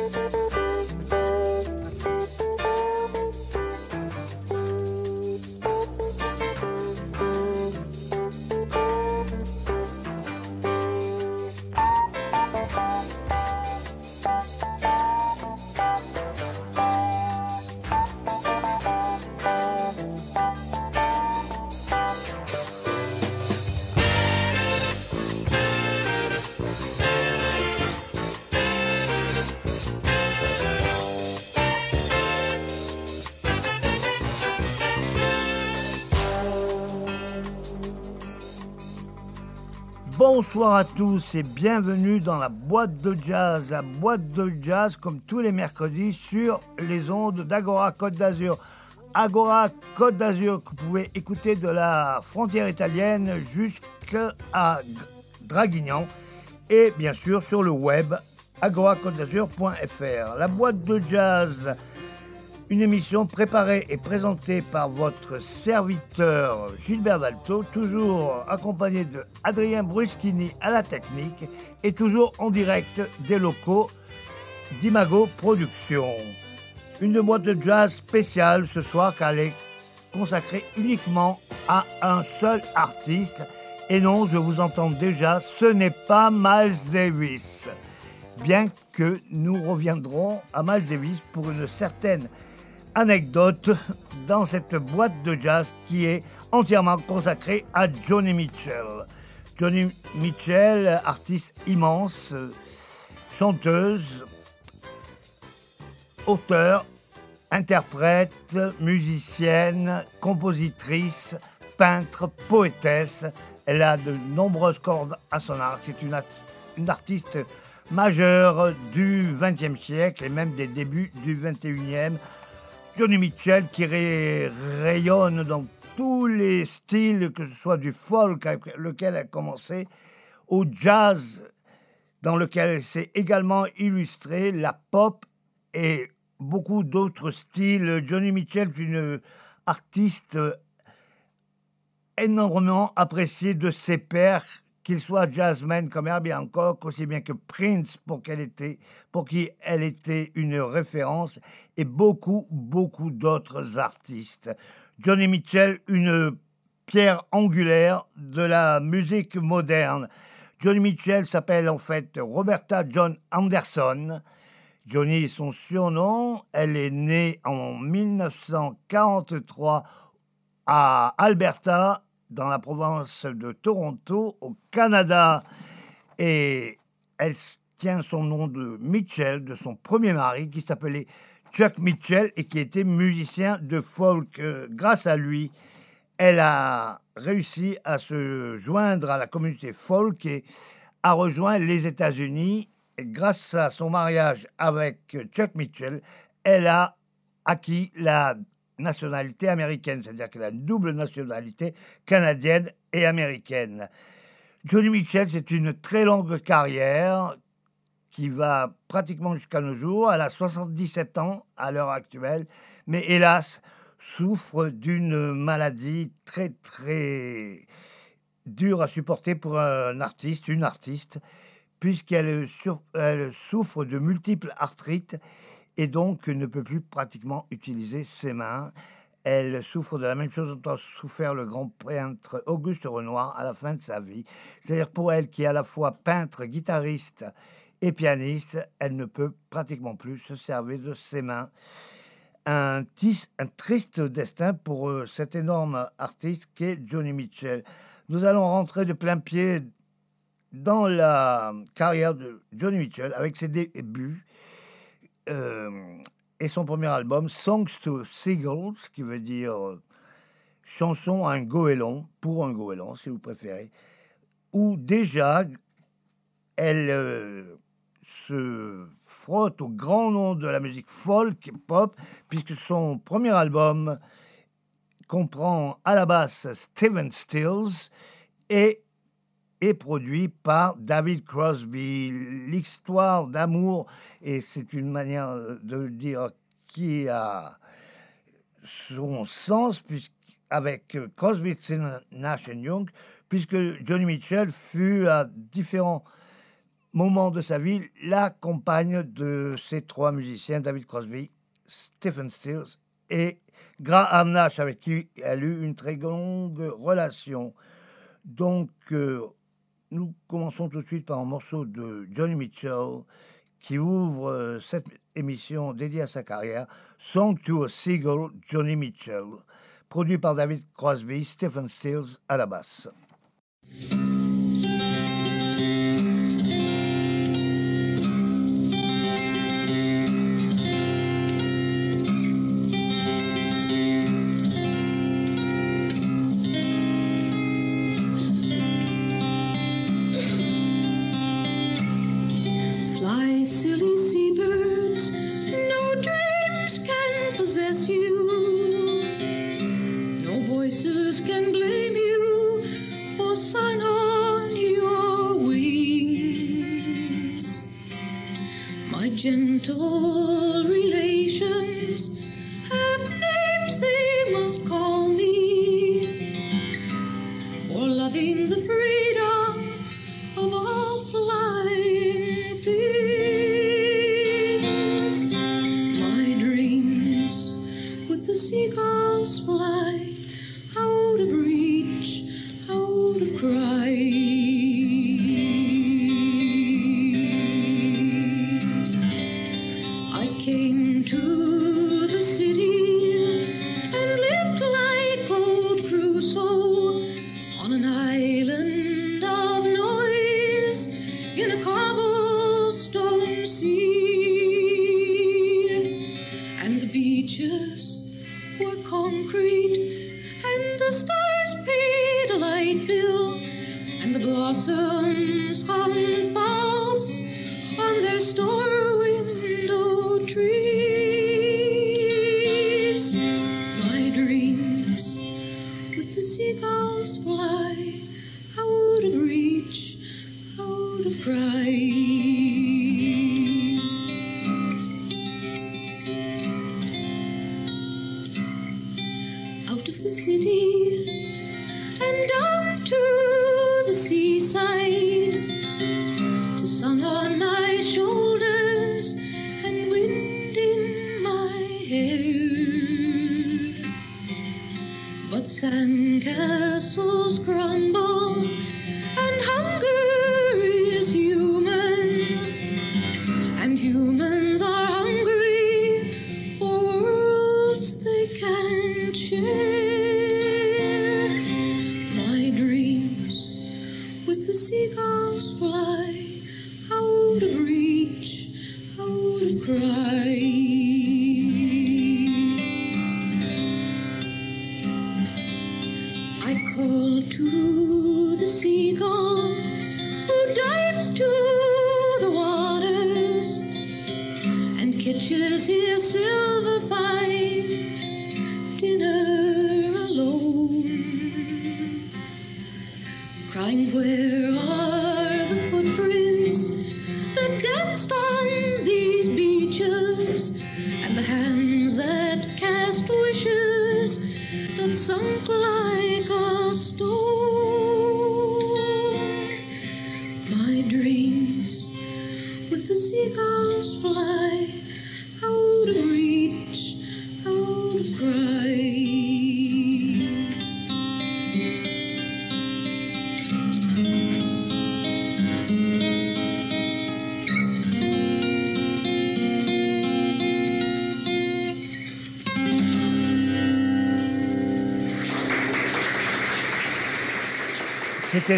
Música Bonsoir à tous et bienvenue dans la boîte de jazz. La boîte de jazz, comme tous les mercredis, sur les ondes d'Agora Côte d'Azur. Agora Côte d'Azur, que vous pouvez écouter de la frontière italienne jusqu'à Draguignan. Et bien sûr sur le web agoracôte-d'azur.fr. La boîte de jazz une émission préparée et présentée par votre serviteur Gilbert Dalto, toujours accompagné de Adrien Bruschini à la technique et toujours en direct des locaux d'Imago Productions. Une boîte de jazz spéciale ce soir car elle est consacrée uniquement à un seul artiste. Et non, je vous entends déjà, ce n'est pas Miles Davis. Bien que nous reviendrons à Miles Davis pour une certaine anecdote dans cette boîte de jazz qui est entièrement consacrée à Johnny Mitchell. Johnny Mitchell, artiste immense, chanteuse, auteur, interprète, musicienne, compositrice, peintre, poétesse. Elle a de nombreuses cordes à son arc. C'est une, une artiste majeure du XXe siècle et même des débuts du XXIe Johnny Mitchell qui rayonne dans tous les styles, que ce soit du folk avec lequel elle a commencé, au jazz dans lequel elle s'est également illustrée, la pop et beaucoup d'autres styles. Johnny Mitchell est une artiste énormément appréciée de ses pairs qu'il soit jazzman comme Herbie Hancock, aussi bien que Prince, pour qui elle était une référence, et beaucoup, beaucoup d'autres artistes. Johnny Mitchell, une pierre angulaire de la musique moderne. Johnny Mitchell s'appelle en fait Roberta John Anderson. Johnny son surnom. Elle est née en 1943 à Alberta, dans la province de Toronto, au Canada. Et elle tient son nom de Mitchell, de son premier mari, qui s'appelait Chuck Mitchell et qui était musicien de folk. Euh, grâce à lui, elle a réussi à se joindre à la communauté folk et a rejoint les États-Unis. Grâce à son mariage avec Chuck Mitchell, elle a acquis la nationalité américaine, c'est-à-dire qu'elle a une double nationalité canadienne et américaine. Johnny Mitchell, c'est une très longue carrière qui va pratiquement jusqu'à nos jours. Elle a 77 ans à l'heure actuelle, mais hélas, souffre d'une maladie très très dure à supporter pour un artiste, une artiste, puisqu'elle souffre de multiples arthrites et donc ne peut plus pratiquement utiliser ses mains. Elle souffre de la même chose dont a souffert le grand peintre Auguste Renoir à la fin de sa vie. C'est-à-dire pour elle qui est à la fois peintre, guitariste et pianiste, elle ne peut pratiquement plus se servir de ses mains. Un, triste destin pour euh, cet énorme artiste qu'est Johnny Mitchell. Nous allons rentrer de plein pied dans la carrière de Johnny Mitchell avec ses débuts euh, et son premier album, Songs to Seagulls, qui veut dire euh, chanson à un goéland, pour un goéland, si vous préférez, où déjà elle se frotte au grand nom de la musique folk et pop, puisque son premier album comprend à la basse Steven Stills et est produit par David Crosby. L'histoire d'amour, et c'est une manière de le dire qui a son sens, avec Crosby, Nash Young, puisque Johnny Mitchell fut à différents moment de sa vie, la compagne de ces trois musiciens, David Crosby, Stephen Stills et Graham Nash, avec qui elle a eu une très longue relation. Donc, euh, nous commençons tout de suite par un morceau de Johnny Mitchell qui ouvre euh, cette émission dédiée à sa carrière, Song to a Seagull, Johnny Mitchell, produit par David Crosby, Stephen Stills à la basse. concrete, and the stars paid a light bill, and the blossoms hung false on their store.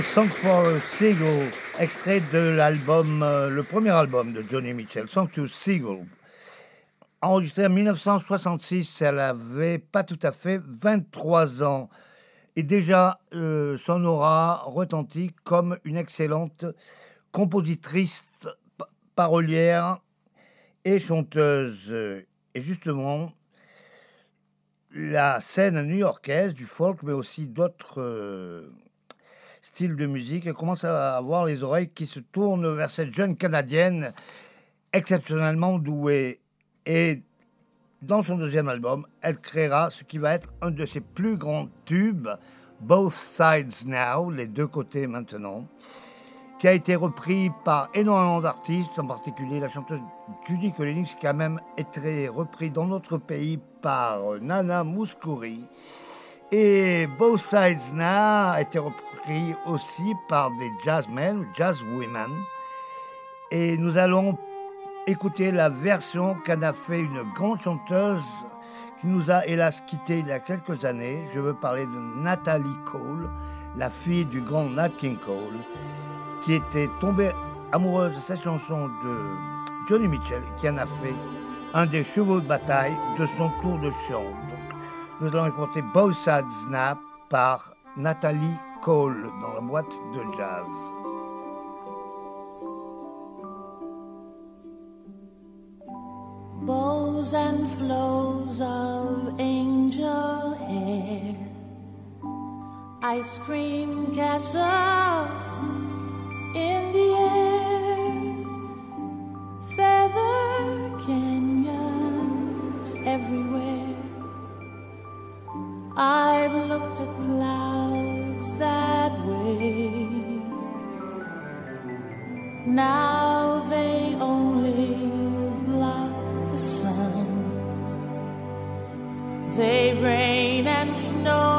Song for a Seagull, extrait de l'album, euh, le premier album de Johnny Mitchell, Song to Seagull. Enregistré en 1966, elle avait pas tout à fait 23 ans. Et déjà, euh, son aura retentit comme une excellente compositrice, parolière et chanteuse. Et justement, la scène new-yorkaise du folk, mais aussi d'autres euh, style de musique. Elle commence à avoir les oreilles qui se tournent vers cette jeune Canadienne exceptionnellement douée. Et dans son deuxième album, elle créera ce qui va être un de ses plus grands tubes, Both Sides Now, les deux côtés maintenant, qui a été repris par énormément d'artistes, en particulier la chanteuse Judy Collins, qui a même été repris dans notre pays par Nana Mouskouri. Et Both Sides Now a été repris aussi par des jazzmen ou jazzwomen. Et nous allons écouter la version qu'en a fait une grande chanteuse qui nous a hélas quitté il y a quelques années. Je veux parler de Natalie Cole, la fille du grand Nat King Cole, qui était tombée amoureuse de cette chanson de Johnny Mitchell, qui en a fait un des chevaux de bataille de son tour de chant. Nous allons écouter Both Sides Snap par Natalie Cole dans la boîte de jazz. bows and flows of angel hair, ice cream castles in the air, feather canyons everywhere. I've looked at clouds that way. Now they only block the sun. They rain and snow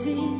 existe.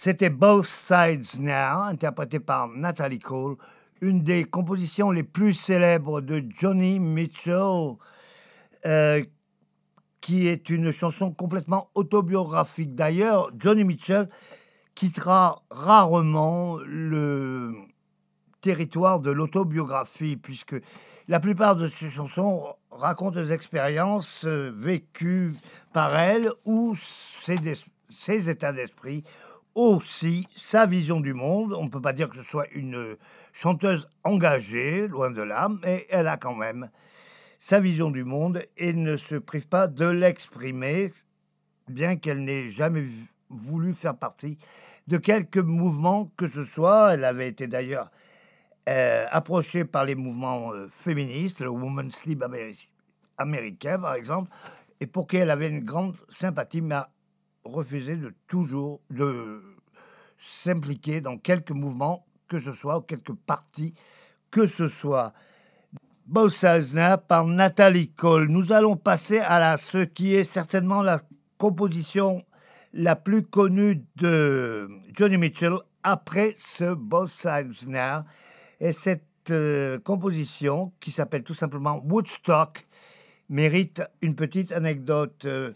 C'était Both Sides Now, interprété par Natalie Cole, une des compositions les plus célèbres de Johnny Mitchell, euh, qui est une chanson complètement autobiographique. D'ailleurs, Johnny Mitchell quittera rarement le, territoire de l'autobiographie, puisque la plupart de ces chansons racontent des expériences euh, vécues par elle ou ses, ses états d'esprit, aussi sa vision du monde. On ne peut pas dire que ce soit une chanteuse engagée, loin de là, mais elle a quand même sa vision du monde et ne se prive pas de l'exprimer, bien qu'elle n'ait jamais voulu faire partie de quelque mouvement que ce soit. Elle avait été d'ailleurs euh, approchée par les mouvements euh, féministes, le Women's Lib améri- américain par exemple, et pour qui elle avait une grande sympathie, refusé de toujours de s'impliquer dans quelque mouvement que ce soit, ou quelque parti que ce soit. Bossazna par Nathalie Cole. Nous allons passer à ce qui est certainement la composition la plus connue de Johnny Mitchell après ce Bossazna. Et cette euh, composition, qui s'appelle tout simplement Woodstock, mérite une petite anecdote. euh,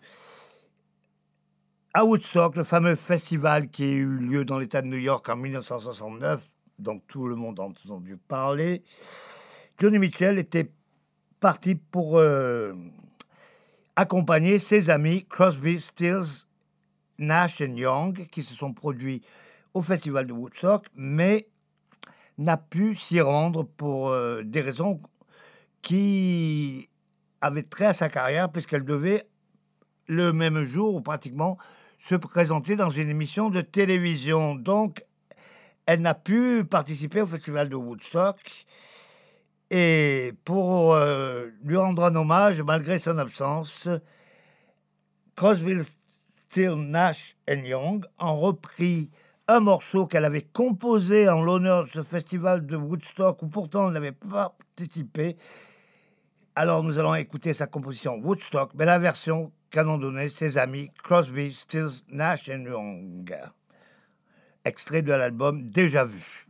à Woodstock, le fameux festival qui a eu lieu dans l'État de New York en 1969, donc tout le monde a entendu parler, Johnny Mitchell était parti pour euh, accompagner ses amis Crosby, Stills, Nash et Young, qui se sont produits au festival de Woodstock, mais n'a pu s'y rendre pour euh, des raisons qui avaient trait à sa carrière, puisqu'elle devait le même jour, ou pratiquement, se présenter dans une émission de télévision. Donc, elle n'a pu participer au festival de Woodstock. Et pour euh, lui rendre un hommage, malgré son absence, Crosby, Still, Nash Young ont repris un morceau qu'elle avait composé en l'honneur de ce festival de Woodstock, où pourtant elle n'avait pas participé. Alors nous allons écouter sa composition Woodstock, mais la version donnée ses amis Crosby, Stills, Nash et Young. Extrait de l'album Déjà vu.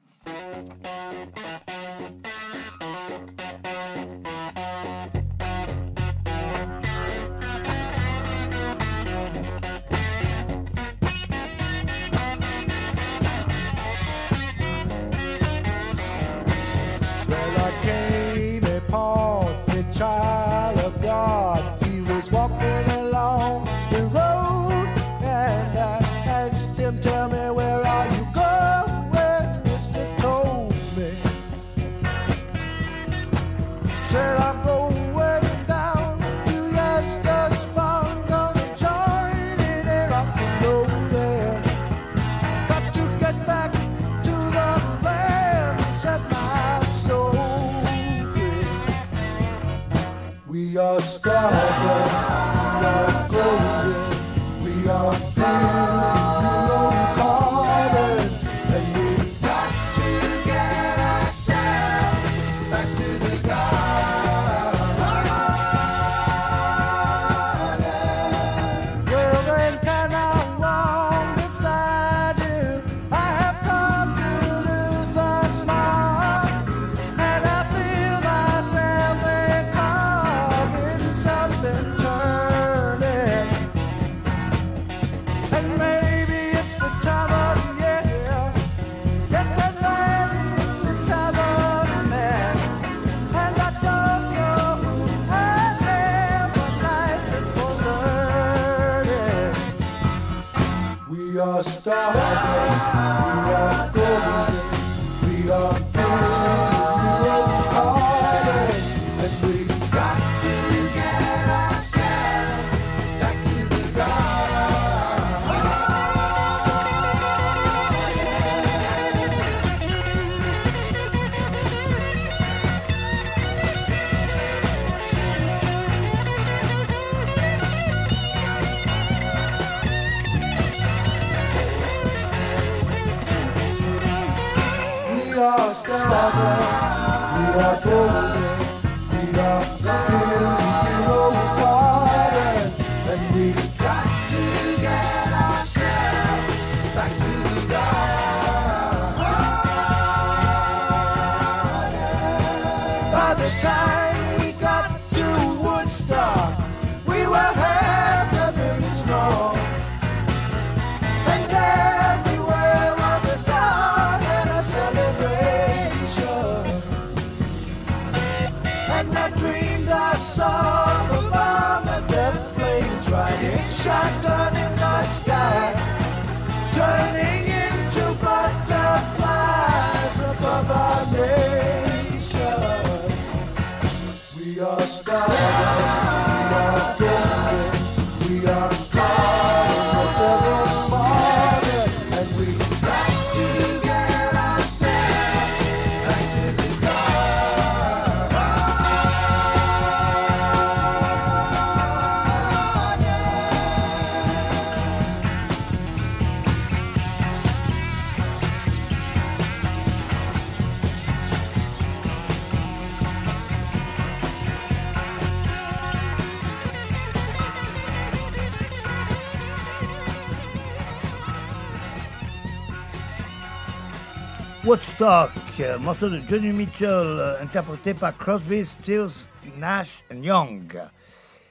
Woodstock, euh, morceau de Johnny Mitchell, euh, interprété par Crosby, Stills, Nash Young.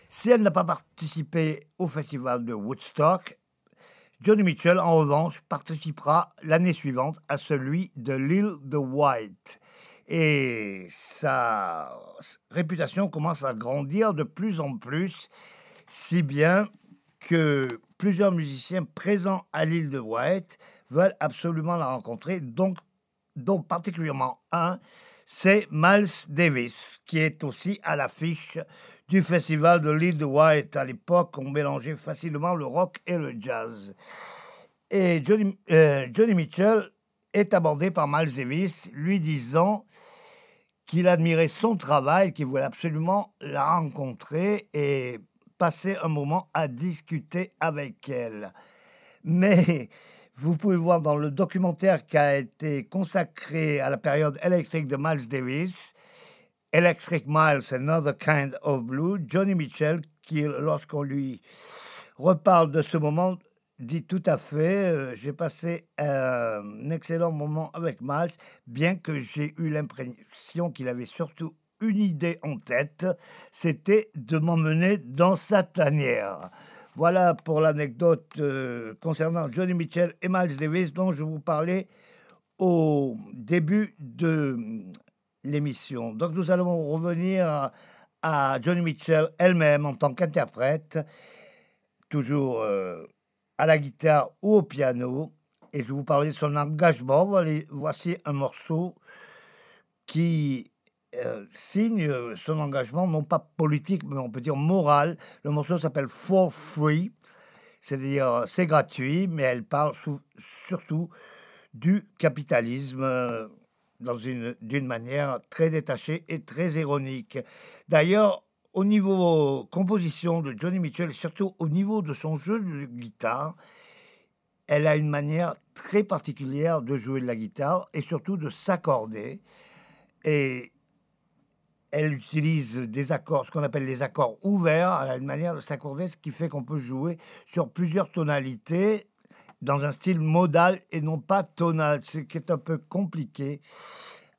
Si elle n'a pas participé au festival de Woodstock, Johnny Mitchell, en revanche, participera l'année suivante à celui de l'île de White. Et sa réputation commence à grandir de plus en plus, si bien que plusieurs musiciens présents à l'île de White veulent absolument la rencontrer, donc dont particulièrement un, c'est Miles Davis, qui est aussi à l'affiche du festival de l'île de White. À l'époque, on mélangeait facilement le rock et le jazz. Et Johnny, euh, Johnny Mitchell est abordé par Miles Davis, lui disant qu'il admirait son travail, qu'il voulait absolument la rencontrer et passer un moment à discuter avec elle. Mais vous pouvez voir dans le documentaire qui a été consacré à la période électrique de Miles Davis, Electric Miles, Another Kind of Blue, Johnny Mitchell, qui, lorsqu'on lui reparle de ce moment, dit tout à fait, euh, j'ai passé un excellent moment avec Miles, bien que j'ai eu l'impression qu'il avait surtout une idée en tête, c'était de m'emmener dans sa tanière. Voilà pour l'anecdote euh, concernant Johnny Mitchell et Miles Davis dont je vous parlais au début de mm, l'émission. Donc nous allons revenir à, Johnny Mitchell elle-même en tant qu'interprète, toujours euh, à la guitare ou au piano. Et je vous parlais de son engagement. Voici un morceau qui euh, signe euh, son engagement, non pas politique, mais on peut dire moral. Le morceau s'appelle For Free, c'est-à-dire euh, c'est gratuit, mais elle parle surtout du capitalisme dans une d'une manière très détachée et très ironique. D'ailleurs, au niveau composition de Johnny Mitchell, surtout au niveau de son jeu de guitare, elle a une manière très particulière de jouer de la guitare et surtout de s'accorder. Et elle utilise des accords, ce qu'on appelle les accords ouverts, elle a une manière de s'accorder, ce qui fait qu'on peut jouer sur plusieurs tonalités dans un style modal et non pas tonal, ce qui est un peu compliqué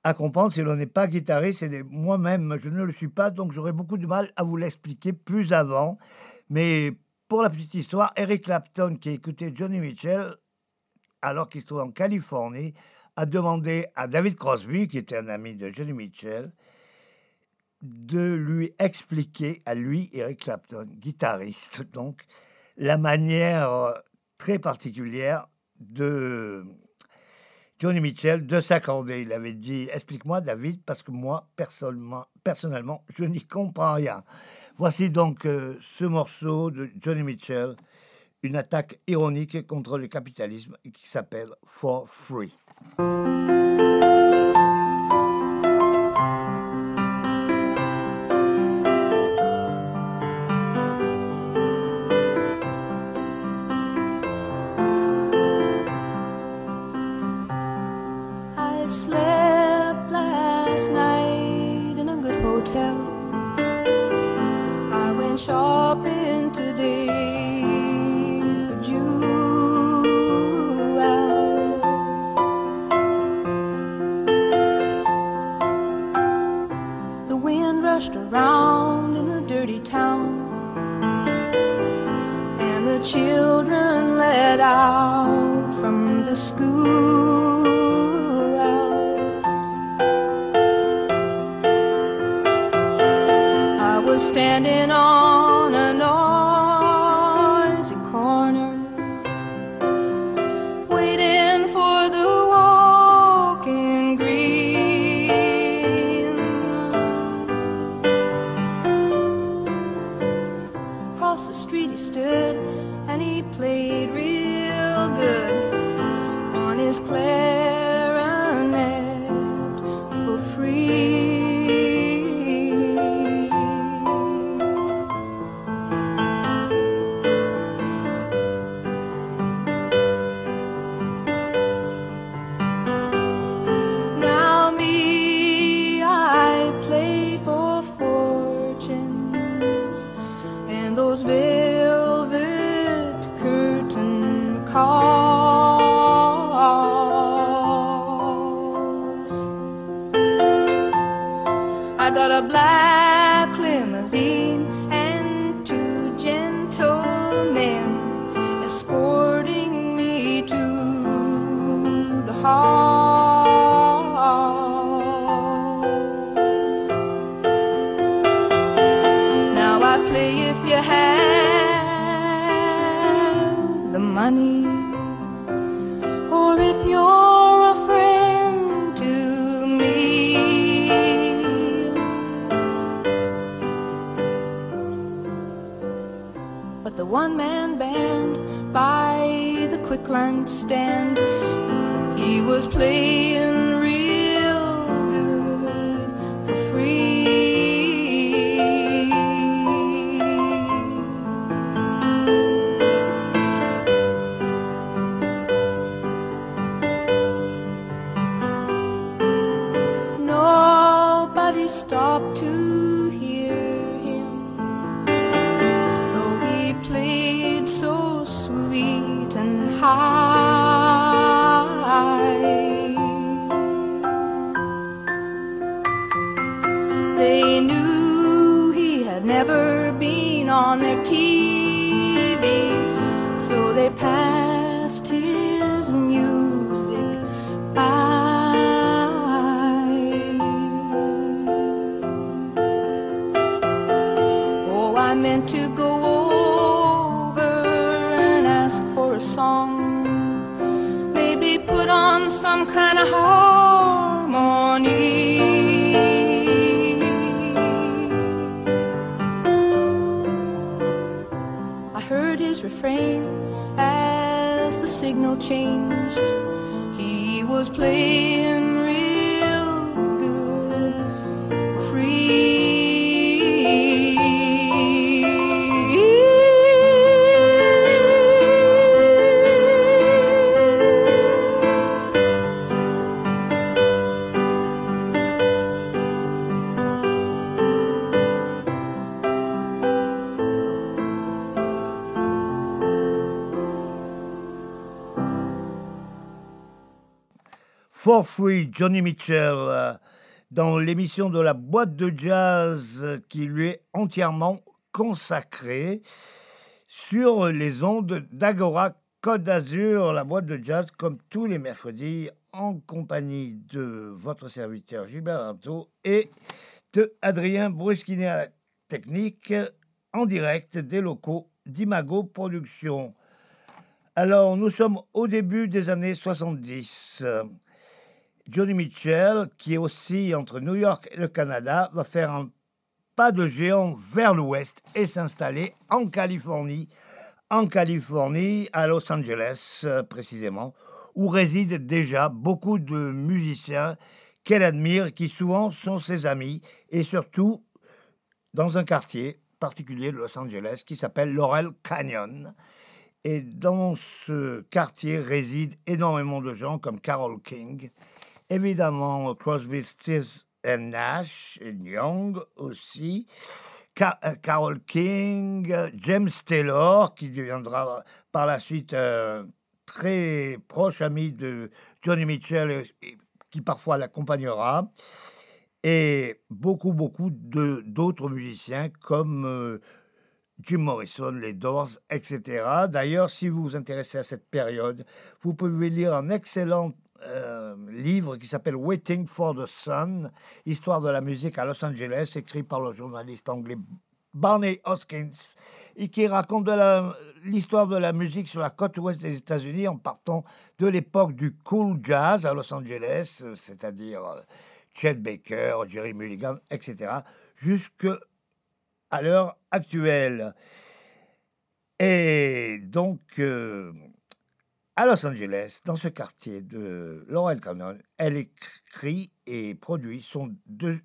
à comprendre si l'on n'est pas guitariste. Des- moi-même, je ne le suis pas, donc j'aurais beaucoup de mal à vous l'expliquer plus avant. Mais pour la petite histoire, Eric Clapton, qui écoutait Johnny Mitchell, alors qu'il se trouve en Californie, a demandé à David Crosby, qui était un ami de Johnny Mitchell, de lui expliquer à lui, Eric Clapton, guitariste, donc, la manière euh, très particulière de Johnny Mitchell de s'accorder. Il avait dit Explique-moi, David, parce que moi, personnellement, personnellement je n'y comprends rien. Voici donc euh, ce morceau de Johnny Mitchell, une attaque ironique contre le capitalisme qui s'appelle For Free. Rushed around in the dirty town, and the children let out from the schoolhouse. I was standing on For Johnny Mitchell, euh, dans l'émission de la boîte de jazz qui lui est entièrement consacrée sur les ondes d'Agora Côte d'Azur, la boîte de jazz, comme tous les mercredis, en compagnie de votre serviteur Gilbert Artaud et de Adrien Brusquinet à la technique, en direct des locaux d'Imago Productions. Alors, nous sommes au début des années 70. Johnny Mitchell, qui est aussi entre New York et le Canada, va faire un pas de géant vers l'ouest et s'installer en Californie, en Californie, à Los Angeles euh, précisément, où résident déjà beaucoup de musiciens qu'elle admire, qui souvent sont ses amis, et surtout dans un quartier particulier de Los Angeles qui s'appelle Laurel Canyon. Et dans ce quartier résident énormément de gens comme Carole King, évidemment Crosby, Stills Nash, et Young aussi, euh, Carole King, James Taylor, qui deviendra par la suite euh, très proche ami de Johnny Mitchell, et- qui parfois l'accompagnera, et beaucoup, beaucoup d'autres musiciens comme euh, Jim Morrison, les Doors, etc. D'ailleurs, si vous vous intéressez à cette période, vous pouvez lire un excellent euh, livre qui s'appelle Waiting for the Sun, Histoire de la musique à Los Angeles, écrit par le journaliste anglais Barney Hoskins, et qui raconte de l'histoire de la musique sur la côte ouest des États-Unis en partant de l'époque du cool jazz à Los Angeles, c'est-à-dire euh, Chet Baker, Jerry Mulligan, etc., jusque à l'heure actuelle. Et donc, euh, à Los Angeles, dans ce quartier de Laurel Canyon, elle écrit et produit son,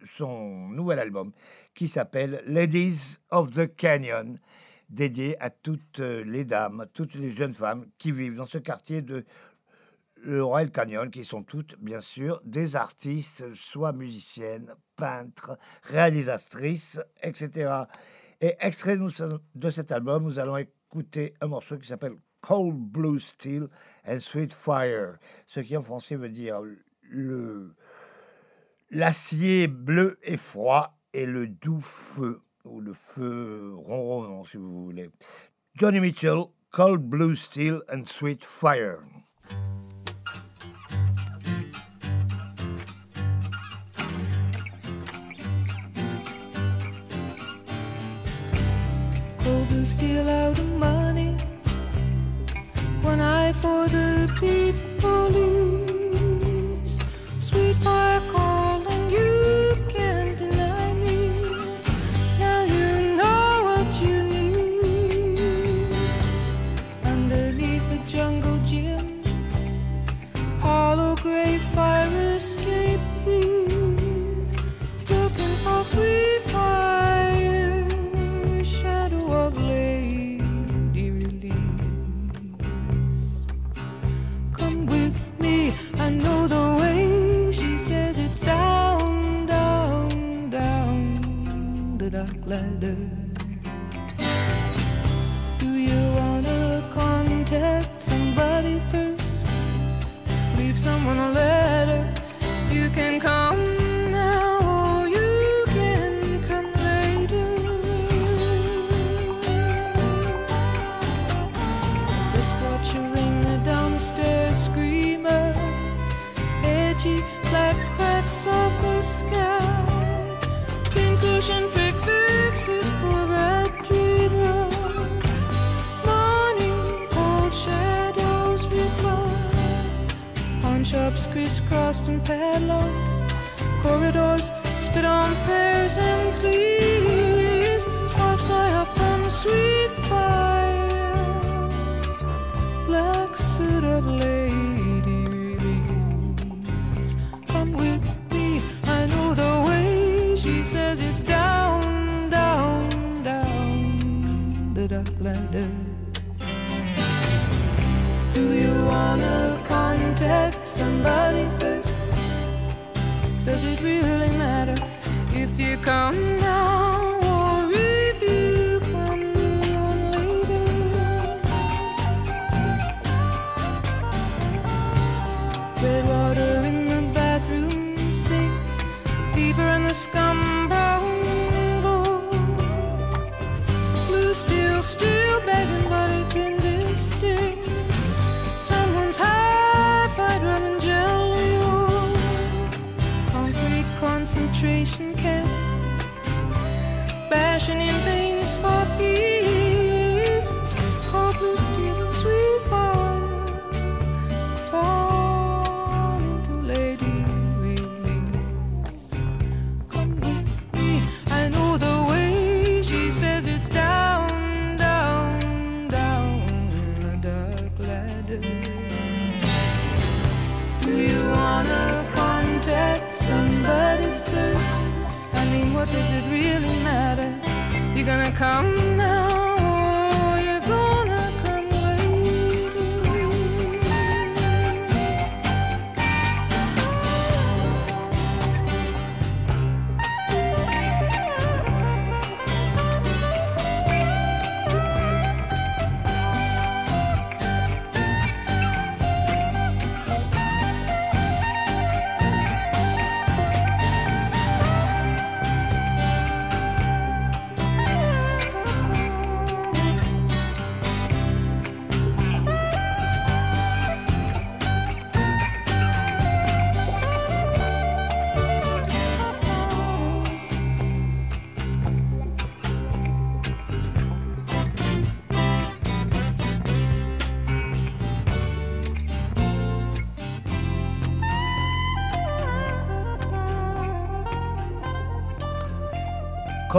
son nouvel album qui s'appelle Ladies of the Canyon, dédié à toutes les dames, toutes les jeunes femmes qui vivent dans ce quartier de Laurel Canyon, qui sont toutes, bien sûr, des artistes, soit musiciennes, peintres, réalisatrices, etc. Et extrait de cet album, nous allons écouter un morceau qui s'appelle Cold Blue Steel and Sweet Fire, ce qui en français veut dire le l'acier bleu et froid et le doux feu ou le feu ronron si vous voulez. Johnny Mitchell, Cold Blue Steel and Sweet Fire.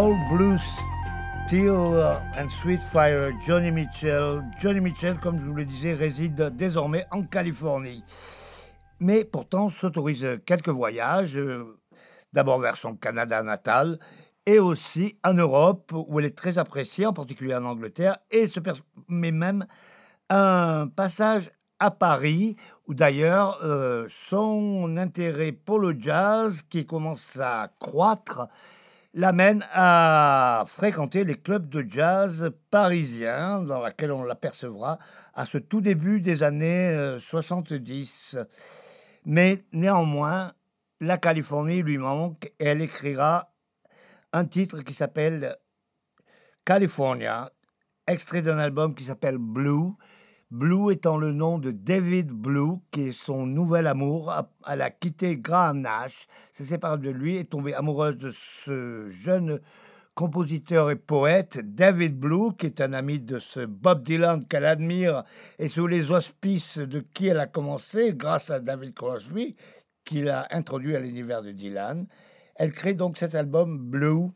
Soul Blues, Steel uh, and Sweet Fire, Johnny Mitchell. Johnny Mitchell, comme je vous le disais, réside désormais en Californie. Mais pourtant s'autorise quelques voyages, euh, d'abord vers son Canada natal et aussi en Europe, où elle est très appréciée, en particulier en Angleterre, et se permet même un passage à Paris, où d'ailleurs euh, son intérêt pour le jazz, qui commence à croître, l'amène à fréquenter les clubs de jazz parisiens, dans laquelle on l'apercevra à ce tout début des années euh, 70. Mais néanmoins, la Californie lui manque et elle écrira un titre qui s'appelle California, extrait d'un album qui s'appelle Blue, Blue étant le nom de David Blue, qui est son nouvel amour. Elle a quitté Graham Nash, s'est séparée de lui, est tombée amoureuse de ce jeune compositeur et poète, David Blue, qui est un ami de ce Bob Dylan qu'elle admire et sous les auspices de qui elle a commencé, grâce à David Crosby, qui l'a introduit à l'univers de Dylan. Elle crée donc cet album Blue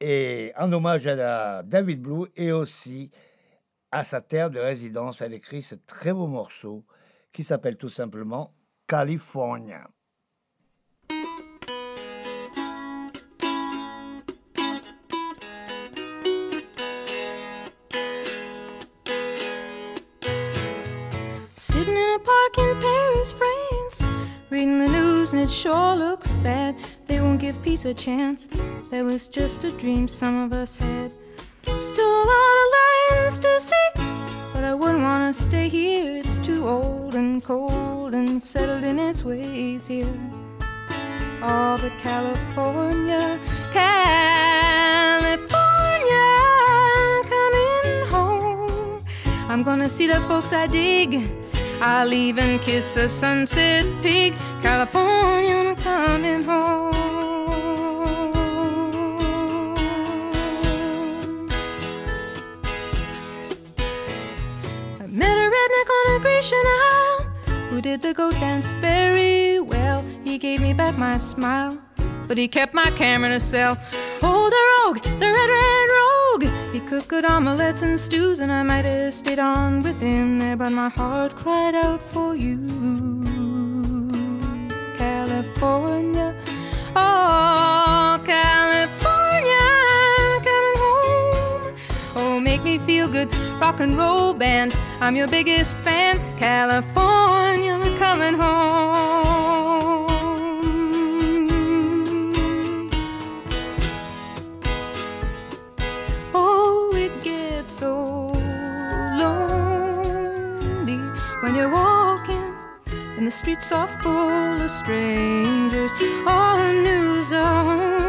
et en hommage à David Blue et aussi à sa terre de résidence, elle écrit ce très beau morceau qui s'appelle tout simplement California. Sitting in a park in Paris, France, reading the news, and it sure looks bad. They won't give peace a chance. That was just a dream some of us had. Still a lot of to see, but I wouldn't want to stay here. It's too old and cold and settled in its ways here. All but California, California, coming home. I'm gonna see the folks I dig. I'll even kiss a sunset pig. California, I'm coming home. Isle who did the goat dance very well. He gave me back my smile, but he kept my camera in a cell. Oh, the rogue, the red, red rogue. He cooked good omelets and stews, and I might have stayed on with him there, but my heart cried out for you. California, oh, California, coming home. Oh, make me feel good, rock and roll band. I'm your biggest fan, California, I'm coming home. Oh, it gets so lonely when you're walking and the streets are full of strangers. All the news on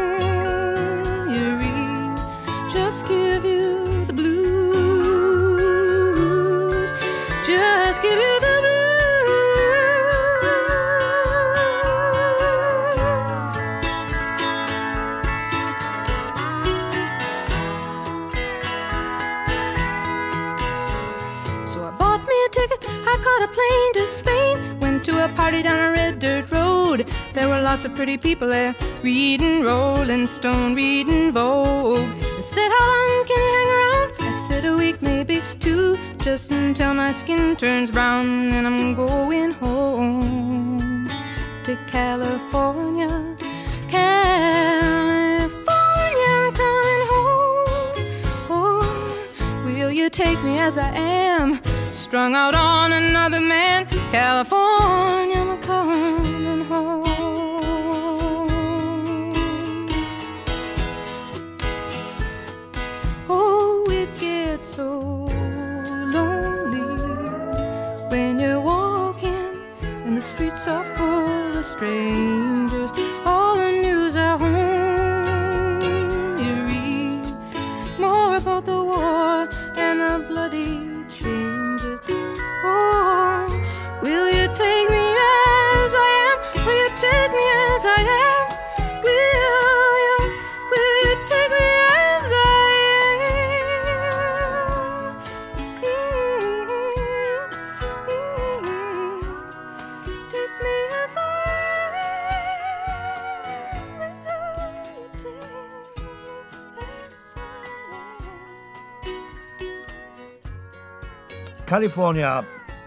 party down a red dirt road. There were lots of pretty people there, reading Rolling Stone, reading Vogue. They said, How long can you hang around? I said, A week, maybe two, just until my skin turns brown. And I'm going home to California. California, I'm coming home. Oh, will you take me as I am? Strung out on another man. California, I'm coming home. Oh, it gets so lonely when you're walking and the streets are full of strangers. California,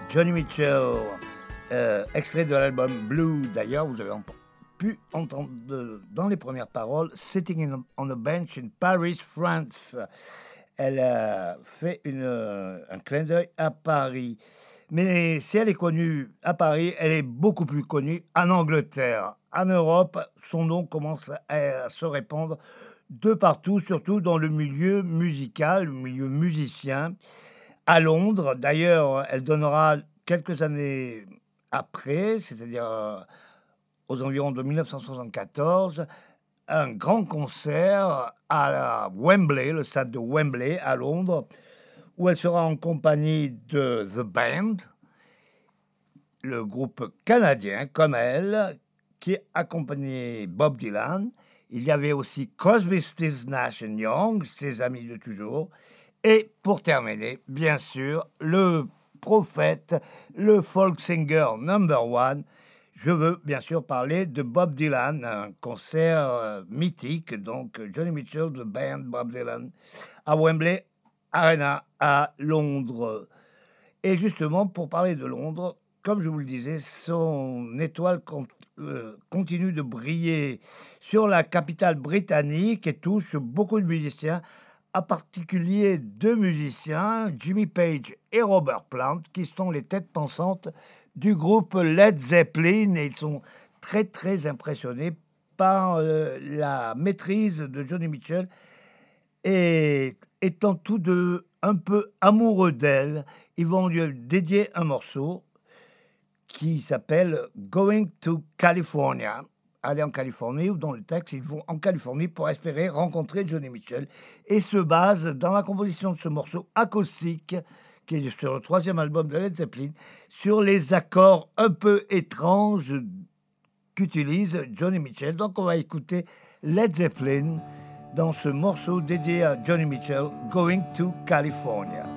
Johnny Mitchell, euh, extrait de l'album Blue. D'ailleurs, vous avez pu entendre dans les premières paroles Sitting in- on a bench in Paris, France. Elle a fait euh, un clin d'œil à Paris. Mais si elle est connue à Paris, elle est beaucoup plus connue en Angleterre. En Europe, son nom commence à se répandre de partout, surtout dans le milieu musical, le milieu musicien à Londres. D'ailleurs, elle donnera quelques années après, c'est-à-dire euh, aux environs de 1974, un grand concert à Wembley, le stade de Wembley à Londres, où elle sera en compagnie de The Band, le groupe canadien comme elle, qui accompagnait Bob Dylan. Il y avait aussi Crosby, Stills, Nash Young, ses amis de toujours. Et pour terminer, bien sûr, le prophète, le folk singer number one. Je veux bien sûr parler de Bob Dylan, un concert euh, mythique, donc Johnny Mitchell, The Band, Bob Dylan, à Wembley Arena à Londres. Et justement, pour parler de Londres, comme je vous le disais, son étoile euh, continue de briller sur la capitale britannique et touche beaucoup de musiciens, en particulier deux musiciens, Jimmy Page et Robert Plant, qui sont les têtes pensantes du groupe Led Zeppelin et ils sont très très impressionnés par euh, la maîtrise de Johnny Mitchell et étant tous deux un peu amoureux d'elle, ils vont lui dédier un morceau qui s'appelle Going to California. Aller en Californie, ou dans le texte, ils vont en Californie pour espérer rencontrer Johnny Mitchell et se base dans la composition de ce morceau acoustique, qui est sur le troisième album de Led Zeppelin, sur les accords un peu étranges qu'utilise Johnny Mitchell. Donc on va écouter Led Zeppelin dans ce morceau dédié à Johnny Mitchell, Going to California.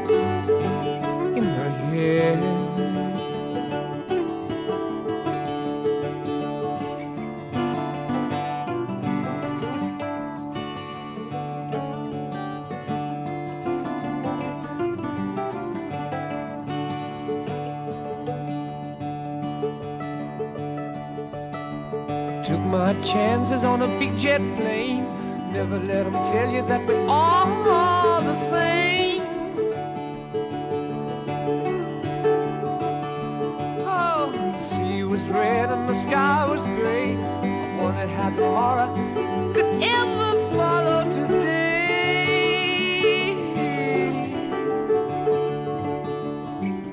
chances on a big jet plane. Never let them tell you that we're all the same. Oh, the sea was red and the sky was gray. I wondered how tomorrow could ever follow today.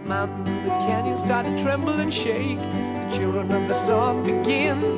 Mountains and the canyons started to tremble and shake. The children of the sun begin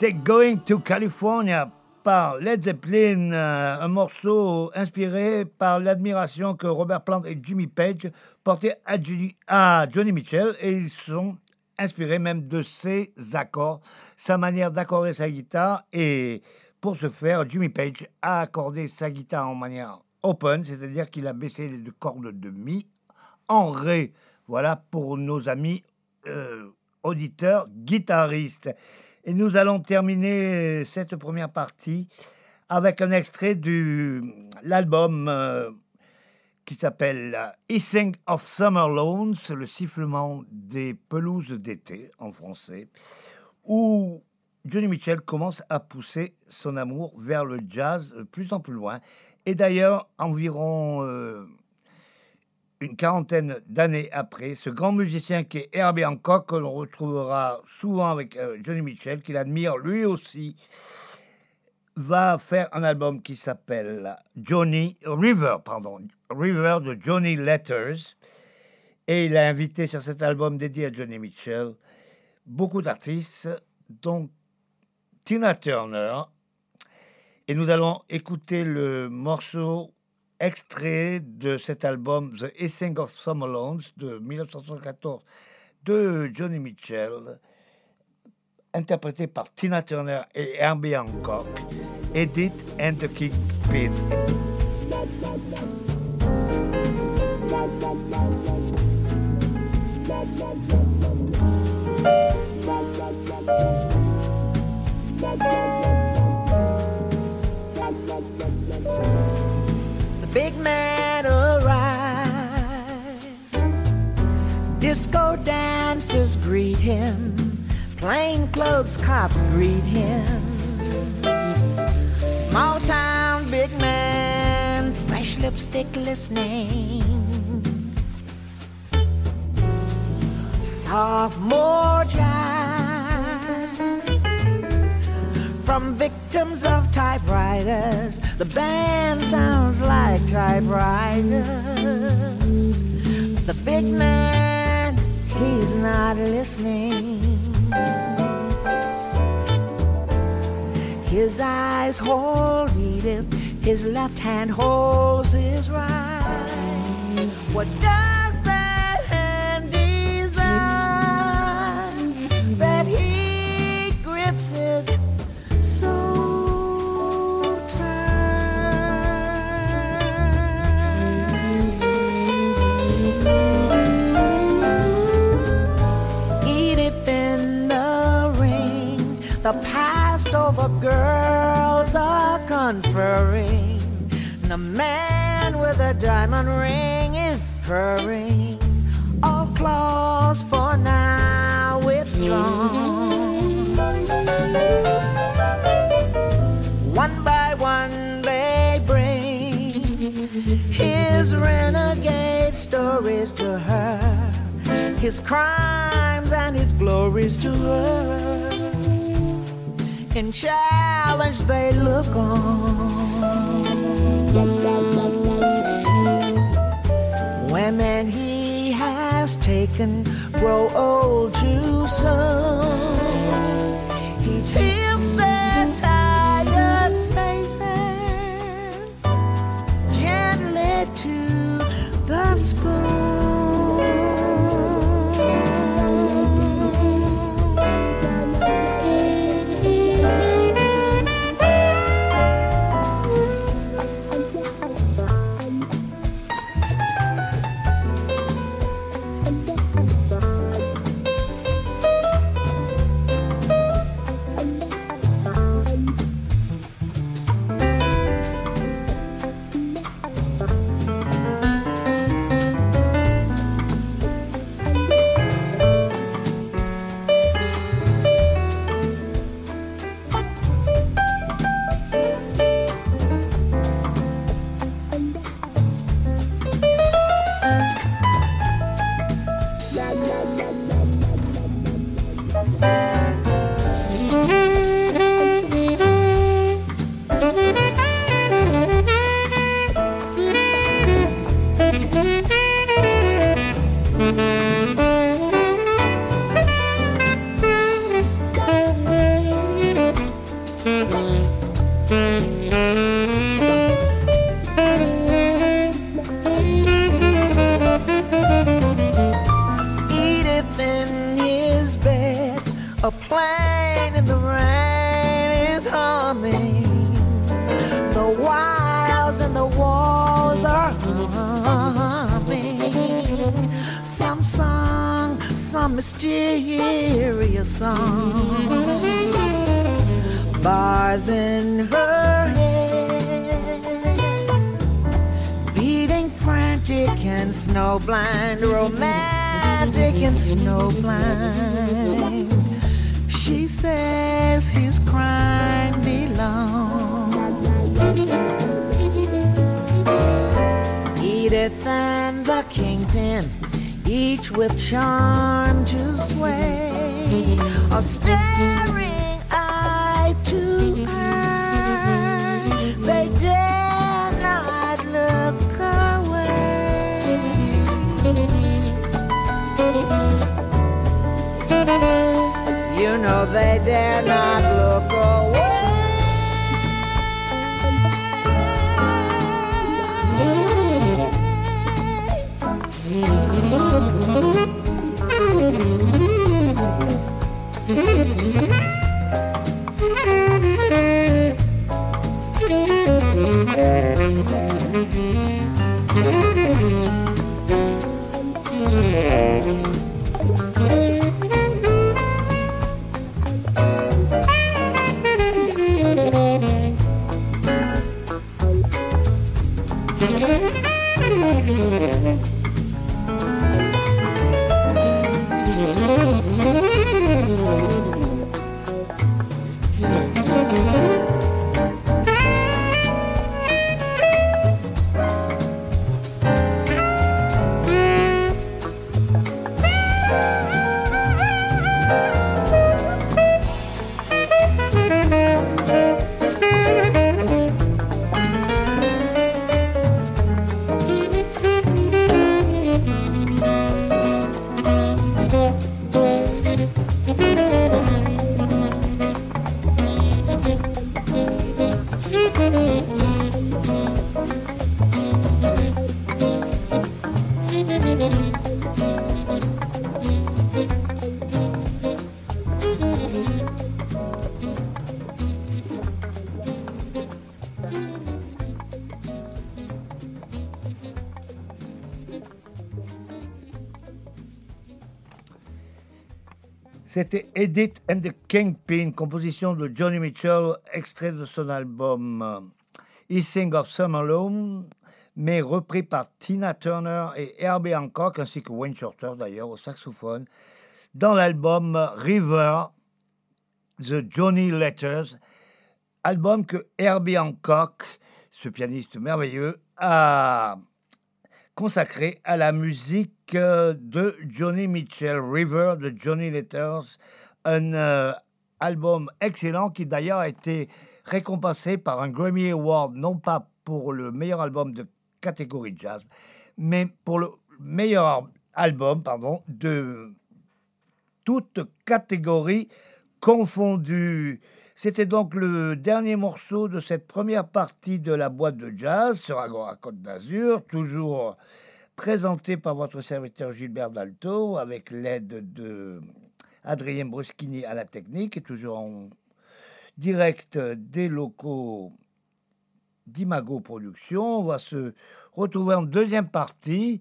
C'était Going to California par Led Zeppelin, euh, un morceau inspiré par l'admiration que Robert Plant et Jimmy Page portaient à, Johnny- Mitchell et ils sont inspirés même de ses accords, sa manière d'accorder sa guitare et pour ce faire, Jimmy Page a accordé sa guitare en manière open, c'est-à-dire qu'il a baissé les deux cordes de mi en ré. Voilà pour nos amis euh, auditeurs guitaristes. Et nous allons terminer cette première partie avec un extrait de l'album euh, qui s'appelle euh, Hissing of Summer Lawns, le sifflement des pelouses d'été en français, où Johnny Mitchell commence à pousser son amour vers le jazz euh, plus en plus loin. Et d'ailleurs, environ euh, une quarantaine d'années après, ce grand musicien qui est Herbie Hancock, que l'on retrouvera souvent avec euh, Johnny Mitchell, qu'il admire lui aussi, va faire un album qui s'appelle Johnny River, pardon, River de Johnny Letters. Et il a invité sur cet album dédié à Johnny Mitchell beaucoup d'artistes, dont Tina Turner. Et nous allons écouter le morceau extrait de cet album The Hissing of Summer Lawns de 1974 de Johnny Mitchell, interprété par Tina Turner et Herbie Hancock, Edith and the Kingpin. Big man arrives. Disco dancers greet him. Plainclothes cops greet him. Small town big man, fresh lipstick listening. Sophomore jive from victims of typewriters. The band sounds like typewriters. The big man, he's not listening. His eyes hold Edith, his left hand holds his right. What does the past over girls are conferring. The man with a diamond ring is purring. All claws for now withdrawn. One by one they bring his renegade stories to her, his crimes and his glories to her. In challenge they look on. Women he has taken grow old too soon. Edith and the Kingpin, composition de Johnny Mitchell, extrait de son album euh, He Sing of Summer Alone, mais repris par Tina Turner et Herbie Hancock, ainsi que Wayne Shorter d'ailleurs au saxophone, dans l'album River, The Johnny Letters, album que Herbie Hancock, ce pianiste merveilleux, a consacré à la musique euh, de Johnny Mitchell, River de Johnny Letters, un euh, album excellent qui d'ailleurs a été récompensé par un Grammy Award, non pas pour le meilleur album de catégorie jazz, mais pour le meilleur album, pardon, de toutes catégories confondues. C'était donc le dernier morceau de cette première partie de la boîte de jazz sur Agora Côte d'Azur, toujours présenté par votre serviteur Gilbert Dalto avec l'aide de Adrien Bruschini à la technique toujours en direct des locaux d'Imago Productions. On va se retrouver en deuxième partie.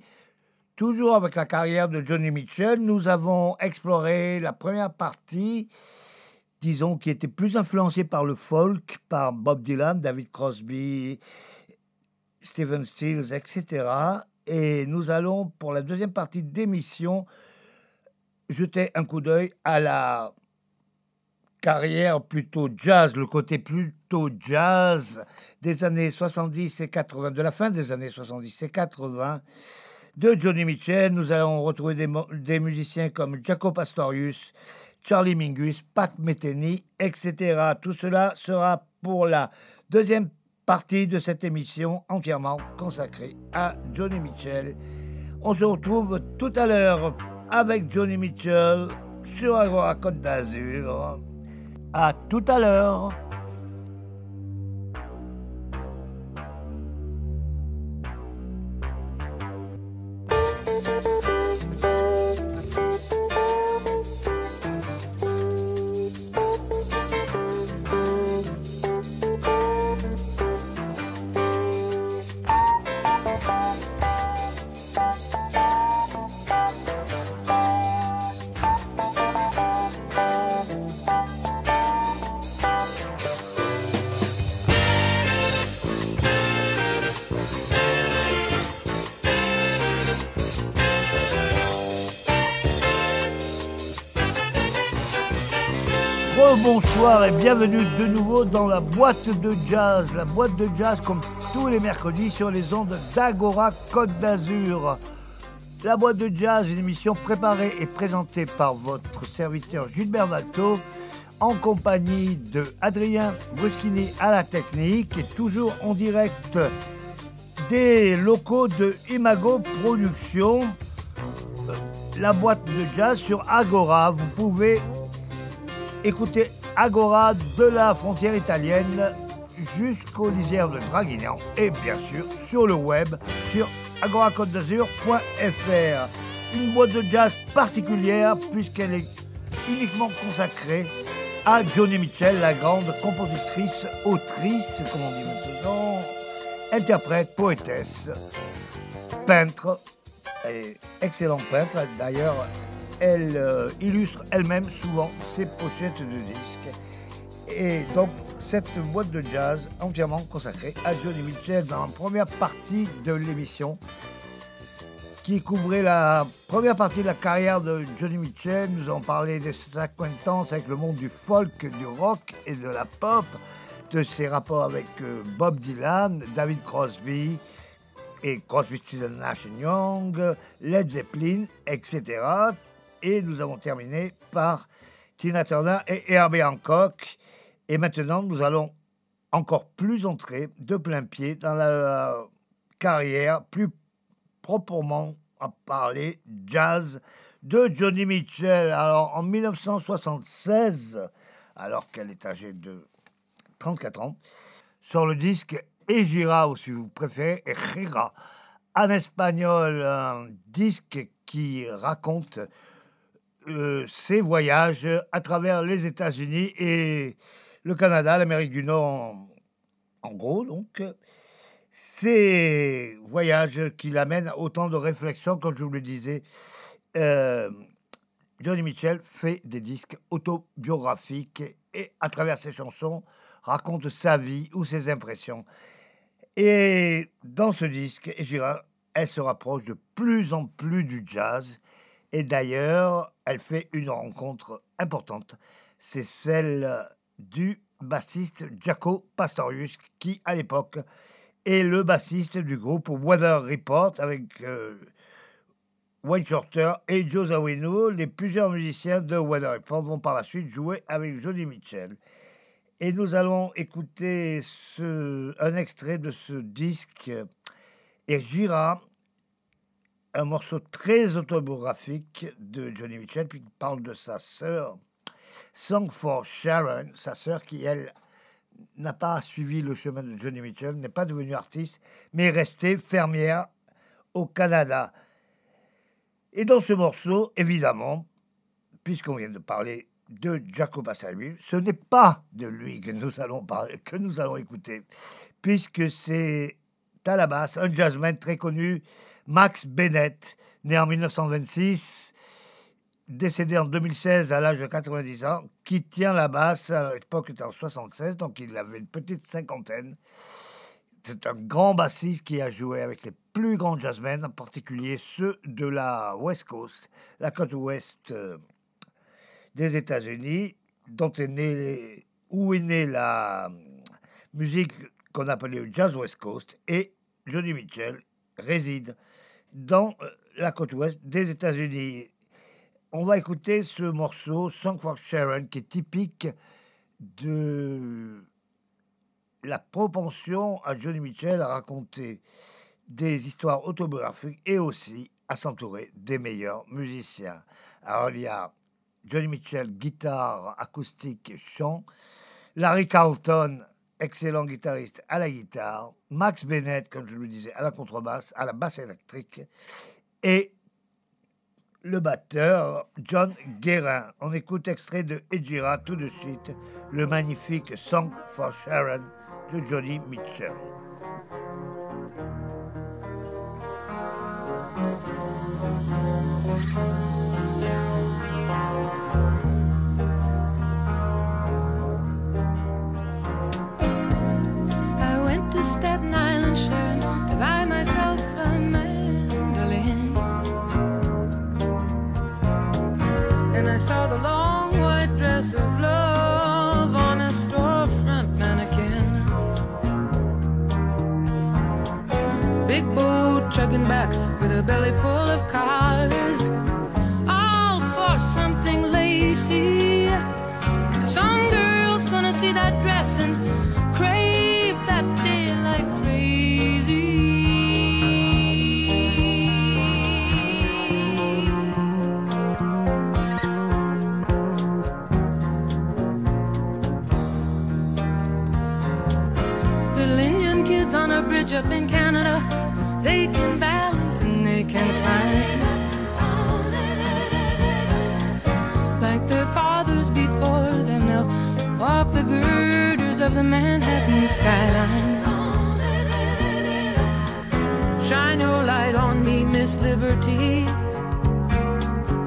Toujours avec la carrière de Johnny Mitchell, nous avons exploré la première partie disons, qui était plus influencé par le folk, par Bob Dylan, David Crosby, Stephen Stills, etc. Et nous allons, pour la deuxième partie d'émission, jeter un coup d'œil à la carrière plutôt jazz, le côté plutôt jazz des années 70 et 80, de la fin des années 70 et 80 de Johnny Mitchell. Nous allons retrouver des, des musiciens comme Jaco Pastorius, Charlie Mingus, Pat Metheny, etc. Tout cela sera pour la deuxième partie de cette émission entièrement consacrée à Johnny Mitchell. On se retrouve tout à l'heure avec Johnny Mitchell sur Agora Côte d'Azur. À tout à l'heure. Bienvenue de nouveau dans la boîte de jazz. La boîte de jazz comme tous les mercredis sur les ondes d'Agora Côte d'Azur. La boîte de jazz, une émission préparée et présentée par votre serviteur Gilbert Valto en compagnie de Adrien Bruschini à la technique et toujours en direct des locaux de Imago Productions. La boîte de jazz sur Agora. Vous pouvez écouter Agora de la frontière italienne jusqu'aux lisières de Draguignan et bien sûr sur le web sur agoracôte-d'azur.fr. Une boîte de jazz particulière puisqu'elle est uniquement consacrée à Johnny Mitchell, la grande compositrice, autrice, comme on dit maintenant, interprète, poétesse, peintre, et excellent peintre. D'ailleurs, elle euh, illustre elle-même souvent ses pochettes de disques. Et donc, cette boîte de jazz entièrement consacrée à Johnny Mitchell dans la première partie de l'émission qui couvrait la première partie de la carrière de Johnny Mitchell. Nous avons parlé de ses acquaintances avec le monde du folk, du rock et de la pop, de ses rapports avec euh, Bob Dylan, David Crosby et Crosby, Stills Nash Young, Led Zeppelin, etc. Et nous avons terminé par Tina Turner et Herbie Hancock. Et maintenant, nous allons encore plus entrer de plein pied dans la carrière plus proprement à parler jazz de Johnny Mitchell. Alors en 1976, alors qu'elle est âgée de 34 ans, sur le disque Egira, ou si vous préférez, Gira, en espagnol, un disque qui raconte euh, ses voyages à travers les États-Unis et le Canada, l'Amérique du Nord en, gros, donc. Ces voyages qui l'amènent autant de réflexions, comme je vous le disais. euh, Johnny Mitchell fait des disques autobiographiques et à travers ses chansons raconte sa vie ou ses impressions. Et dans ce disque, elle se rapproche de plus en plus du jazz. Et d'ailleurs, elle fait une rencontre importante. C'est celle du bassiste Jaco Pastorius, qui à l'époque est le bassiste du groupe Weather Report avec euh, Wayne Shorter et Joe Zawinul. Les plusieurs musiciens de Weather Report vont par la suite jouer avec Johnny Mitchell. Et nous allons écouter un extrait de ce disque et Gira, un morceau très autobiographique de Johnny Mitchell, il parle de sa sœur, Song for Sharon, sa sœur qui, elle, n'a pas suivi le chemin de Johnny Mitchell, n'est pas devenue artiste, mais est restée fermière au Canada. Et dans ce morceau, évidemment, puisqu'on vient de parler de Jaco Pastorius, ce n'est pas de lui que nous allons parler, que nous allons écouter, puisque c'est à la basse un jazzman très connu, Max Bennett, né en 1926, décédé en 2016 à l'âge de 90 ans, qui tient la basse, à l'époque était en 76, donc il avait une petite cinquantaine. C'est un grand bassiste qui a joué avec les plus grands jazzmen, en particulier ceux de la West Coast, la côte ouest euh, des États-Unis, dont est né, où est née la euh, musique qu'on appelait le jazz West Coast, et Johnny Mitchell réside dans euh, la côte ouest des États-Unis. On va écouter ce morceau, Song for Sharon, qui est typique de la propension à Johnny Mitchell à raconter des histoires autobiographiques et aussi à s'entourer des meilleurs musiciens. Alors il y a Johnny Mitchell, guitare, acoustique chant. Larry Carlton, excellent guitariste à la guitare. Max Bennett, comme je le disais, à la contrebasse, à la basse électrique. Et le batteur John Guérin. On écoute extrait de Ejira tout de suite, le magnifique Song for Sharon de Johnny Mitchell. Staten Island, I saw the long white dress of love on a storefront mannequin. Big boat chugging back with a belly full of cars, all for something lacy. Some girl's gonna see that dress and up in Canada. They can balance and they can climb. Like their fathers before them, they'll walk the girders of the Manhattan skyline. Shine your light on me, Miss Liberty.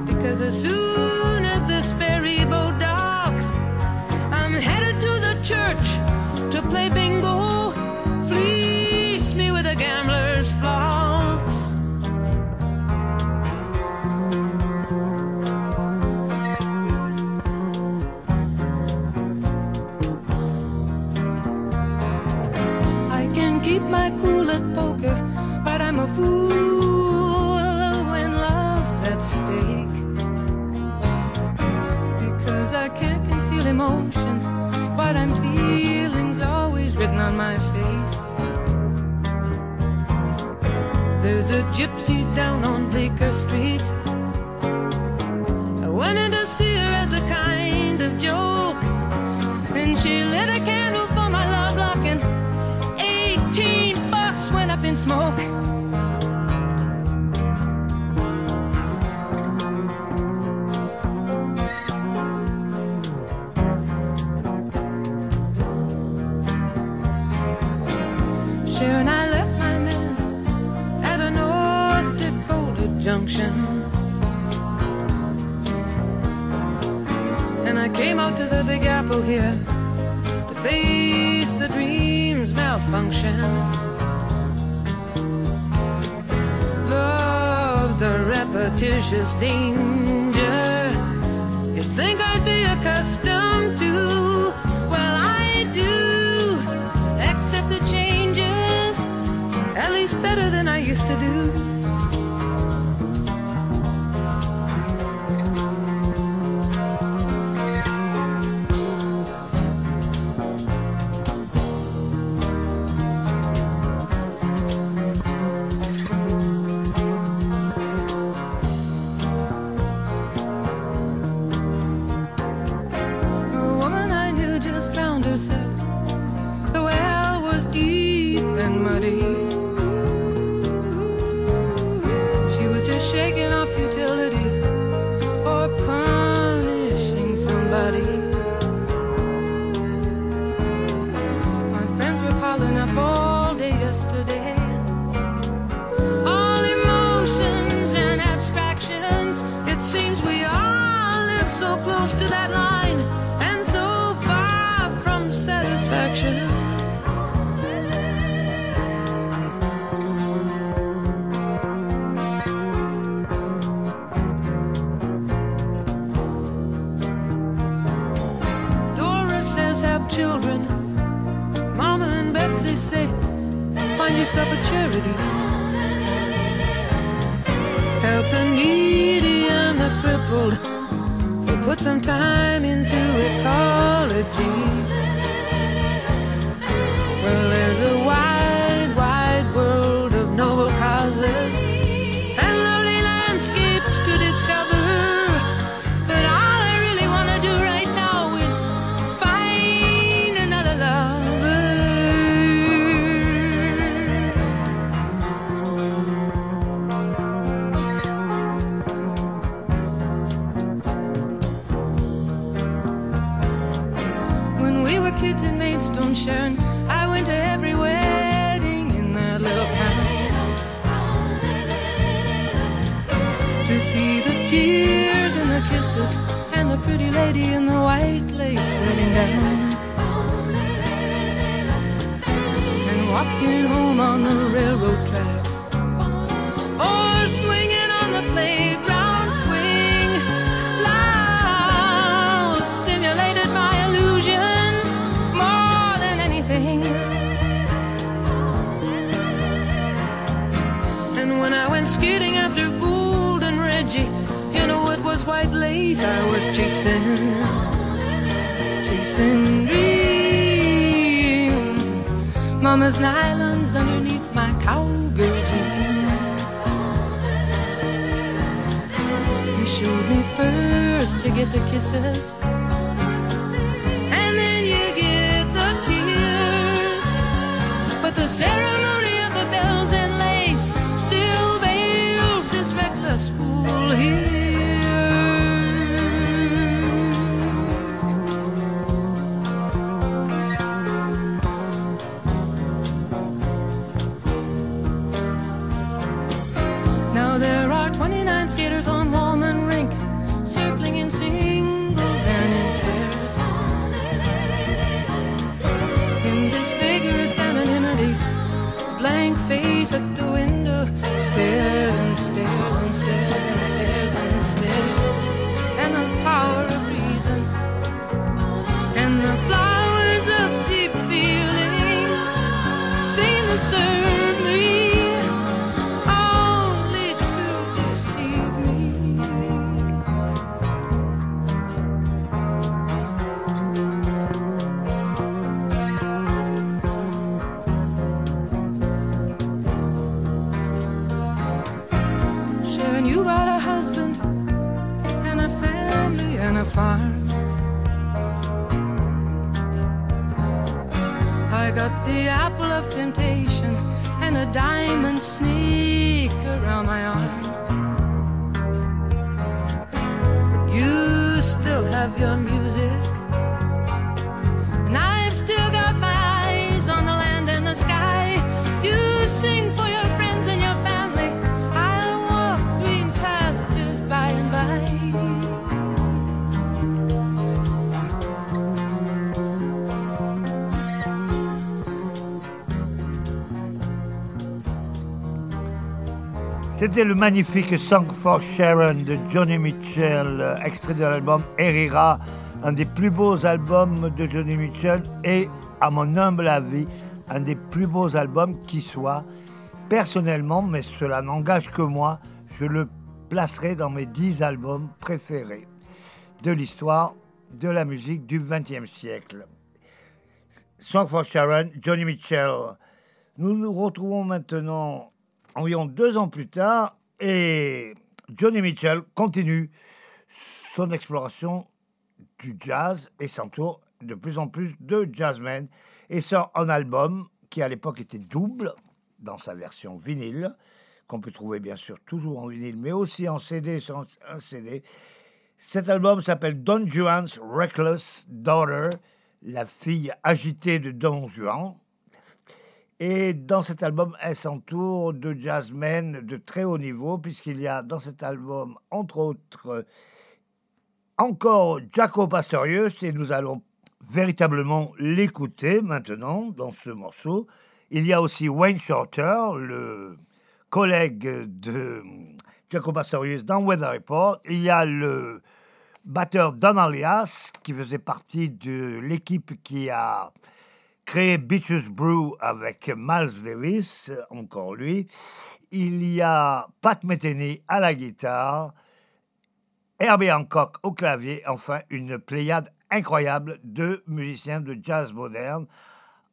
Because as soon as this ferry boat docks, I'm headed to the church to play bingo fly. A gypsy down on Bleecker Street. I went in to see her as a kind of joke, and she lit a candle for my love lock, and 18 bucks went up in smoke. The Big Apple here to face the dream's malfunction. Love's a repetitious danger. You think I'd be accustomed to? Well, I do. Accept the changes, at least better than I used to do. Close to that at the window stares and stares and C'était le magnifique Song for Sharon de Johnny Mitchell, extrait de l'album Herrera, un des plus beaux albums de Johnny Mitchell et, à mon humble avis, un des plus beaux albums qui soit. Personnellement, mais cela n'engage que moi, je le placerai dans mes 10 albums préférés de l'histoire de la musique du XXe siècle. Song for Sharon, Johnny Mitchell. Nous nous retrouvons maintenant environ deux ans plus tard et Johnny Mitchell continue son exploration du jazz et s'entoure de plus en plus de jazzmen et sort un album qui à l'époque était double dans sa version vinyle qu'on peut trouver bien sûr toujours en vinyle mais aussi en CD sur un CD. Cet album s'appelle Don Juan's Reckless Daughter, la fille agitée de Don Juan. Et dans cet album, elle s'entoure de jazzmen de très haut niveau, puisqu'il y a dans cet album, entre autres, encore Jaco Pastorius, et nous allons véritablement l'écouter maintenant dans ce morceau. Il y a aussi Wayne Shorter, le collègue de Jaco Pastorius dans Weather Report. Il y a le batteur Don Alias, qui faisait partie de l'équipe qui a créé Beaches Brew avec Miles Davis, encore lui. Il y a Pat Metheny à la guitare, Herbie Hancock au clavier, enfin une pléiade incroyable de musiciens de jazz moderne.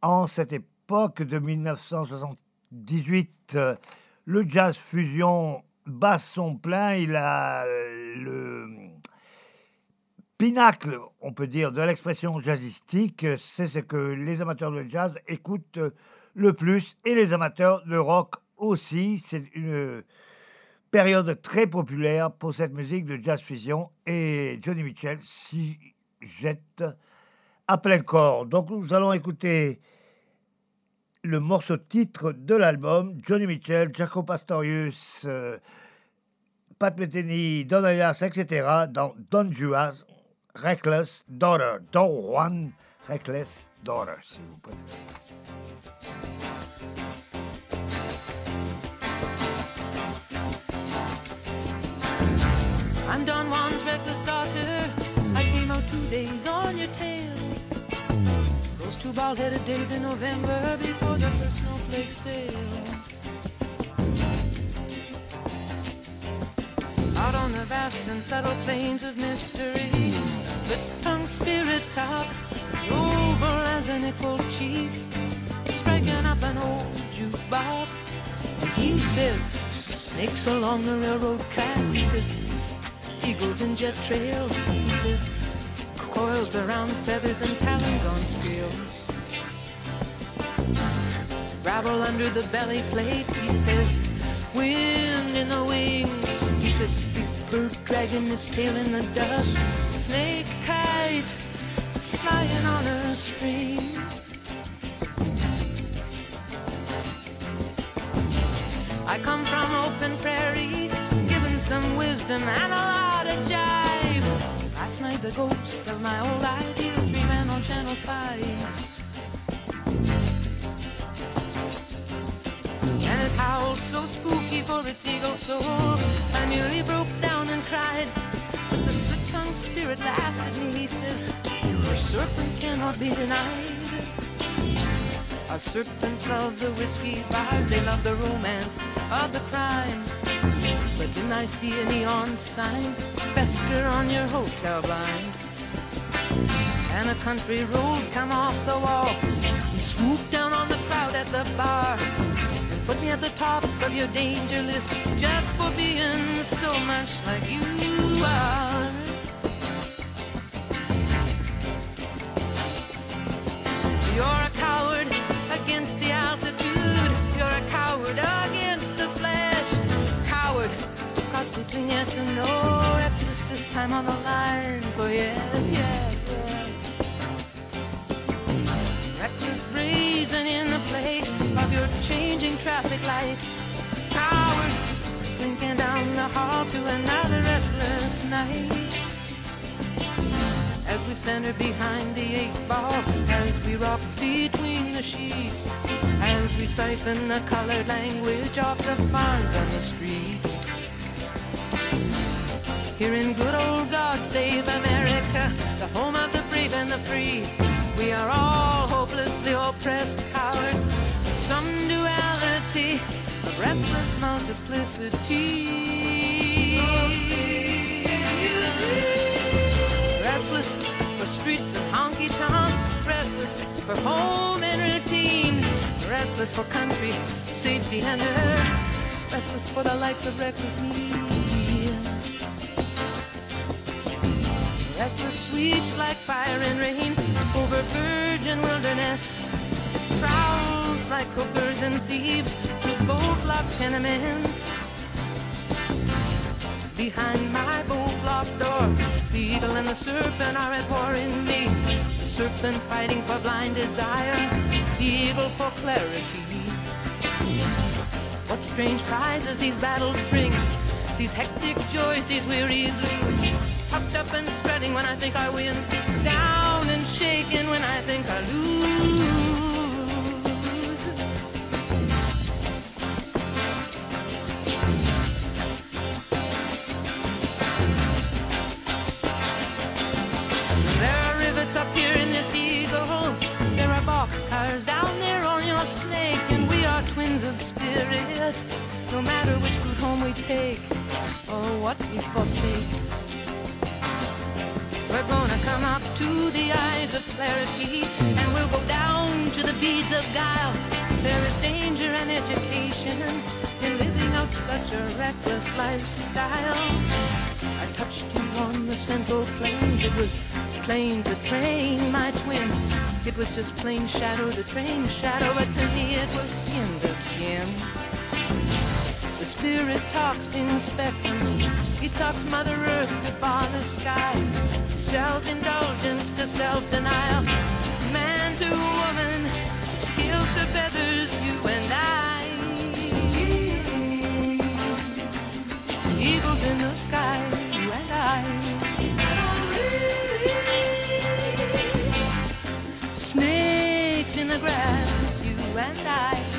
En cette époque de 1978, euh, le jazz fusion bat son plein, il a le pinacle, on peut dire, de l'expression jazzistique, c'est ce que les amateurs de jazz écoutent le plus et les amateurs de rock aussi. C'est une période très populaire pour cette musique de jazz fusion et Johnny Mitchell s'y jette à plein corps. Donc nous allons écouter le morceau titre de l'album, Johnny Mitchell, Jaco Pastorius, euh, Pat Metheny, Don Alias, etc., dans Don Juas, Reckless Daughter, Don Juan Reckless Daughter, s'il vous plaît. I'm Don Juan's reckless daughter. I came out two days on your tail. Those two bald-headed days in November before the first snowflakes sail. on the vast and subtle plains of mystery. Split tongue spirit talks over as an equal chief, striking up an old jukebox. And he says, snakes along the railroad tracks. He says, eagles in jet trails. He says, coils around feathers and talons on scales. Gravel under the belly plates, he says. Wind in the wings, he says. Big bird dragging its tail in the dust. Snake kite flying on a string. I come from open prairie, given some wisdom and a lot of jive. Last night the ghost of my old ideals ran on Channel 5. And it howled so spooky for its eagle soul. I nearly broke down and cried. But the split tongued spirit laughed at me. He says, The serpent cannot be denied. Our serpents love the whiskey bars, they love the romance of the crime. But didn't I see a neon sign fester on your hotel blind? And a country road come off the wall. He swooped down on the crowd at the bar and put me at the top of your danger list just for being so much like you are. You're a coward against the altitude. You're a coward against the flesh. Coward, caught between yes and no. Reckless this time on the line for yes, yes, yes. Reckless brazen in the play of your changing traffic lights. Coward, slinking down the hall to another restless night as we center behind the eight ball, as we rock between the sheets, as we siphon the colored language off the farms and the streets. Here in good old God Save America, the home of the brave and the free, we are all hopelessly oppressed cowards. Some duality, of restless multiplicity. Restless for streets and honky tonks. Restless for home and routine. Restless for country, safety and earth. Restless for the likes of reckless me. Restless sweeps like fire and rain over virgin wilderness. Prowls like hookers and thieves to bolt lock tenements. Behind my bolt locked door, the eagle and the serpent are at war in me. The serpent fighting for blind desire, the eagle for clarity. What strange prizes these battles bring, these hectic joys, these weary blues. Puffed up and strutting when I think I win, down and shaking when I think I lose. Boxcars down there on your snake, and we are twins of spirit. No matter which route home we take, or what we forsake. We're gonna come up to the eyes of clarity, and we'll go down to the beads of guile. There is danger and education in living out such a reckless lifestyle. I touched you on the central plains. It was plain to train my twin. It was just plain shadow to train shadow, but to me it was skin to skin. The spirit talks in spectrums. He talks Mother Earth to Father Sky. Self-indulgence to self-denial. Man to woman. Skills to feathers, you and I. Eagles in the sky, you and I. in the grass, you and I.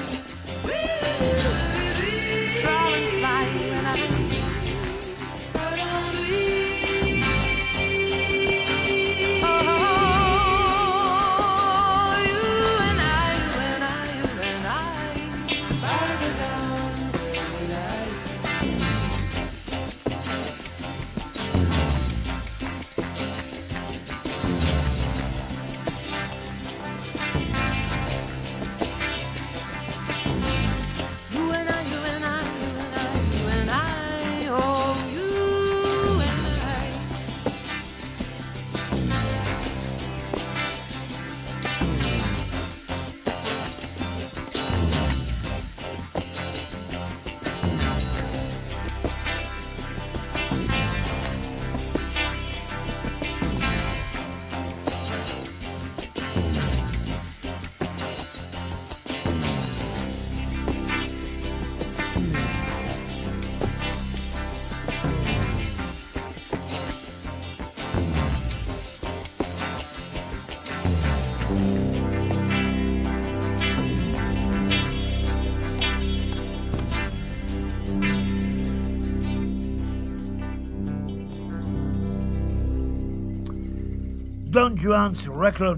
Juan's Reckless,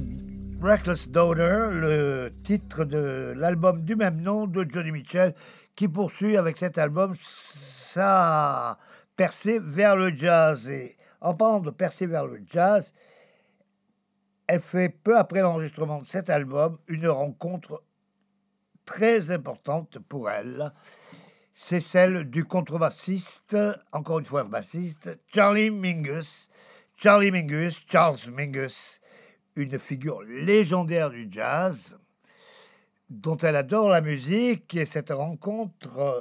Reckless Daughter, le titre de l'album du même nom de Johnny Mitchell, qui poursuit avec cet album sa percée vers le jazz. Et en parlant de percée vers le jazz, elle fait peu après l'enregistrement de cet album une rencontre très importante pour elle. C'est celle du contrebassiste, encore une fois bassiste, Charlie Mingus. Charlie Mingus, Charles Mingus, une figure légendaire du jazz, dont elle adore la musique, et cette rencontre euh,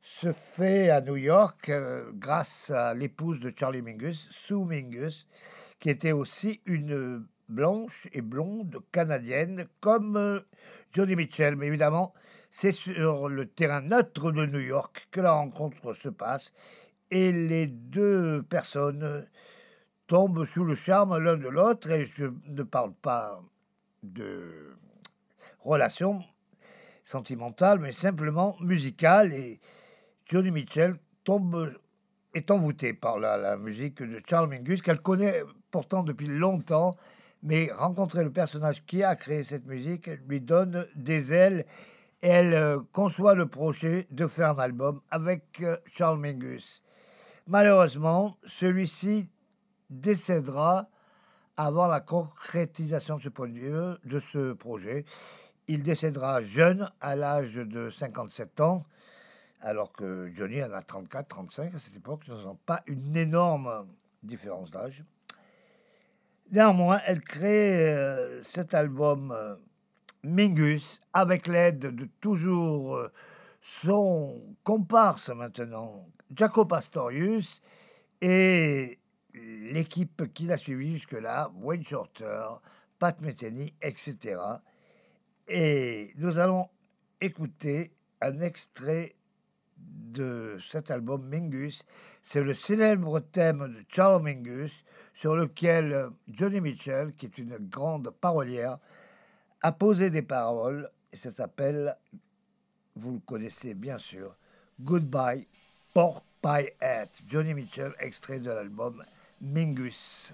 se fait à New York euh, grâce à l'épouse de Charlie Mingus, Sue Mingus, qui était aussi une blanche et blonde canadienne comme euh, Johnny Mitchell. Mais évidemment, c'est sur le terrain neutre de New York que la rencontre se passe et les deux personnes tombent sous le charme l'un de l'autre et je ne parle pas de relation sentimentale mais simplement musicale et Johnny Mitchell tombe est envoûté par la, la musique de Charles Mingus qu'elle connaît pourtant depuis longtemps mais rencontrer le personnage qui a créé cette musique lui donne des ailes et elle euh, conçoit le projet de faire un album avec euh, Charles Mingus. Malheureusement, celui-ci décédera avant la concrétisation de ce, projet. Il décédera jeune, à l'âge de 57 ans, alors que Johnny en a 34, 35 à cette époque. Ne sont pas une énorme différence d'âge. Néanmoins, elle crée euh, cet album euh, Mingus avec l'aide de toujours euh, son comparse maintenant, Jaco Pastorius, et l'équipe qui l'a suivi jusque-là, Wayne Shorter, Pat Metheny, etc. Et nous allons écouter un extrait de cet album Mingus. C'est le célèbre thème de Charles Mingus sur lequel Johnny Mitchell, qui est une grande parolière, a posé des paroles. Et ça s'appelle, vous le connaissez bien sûr, Goodbye Pork Pie Hat. Johnny Mitchell, extrait de l'album Mingus.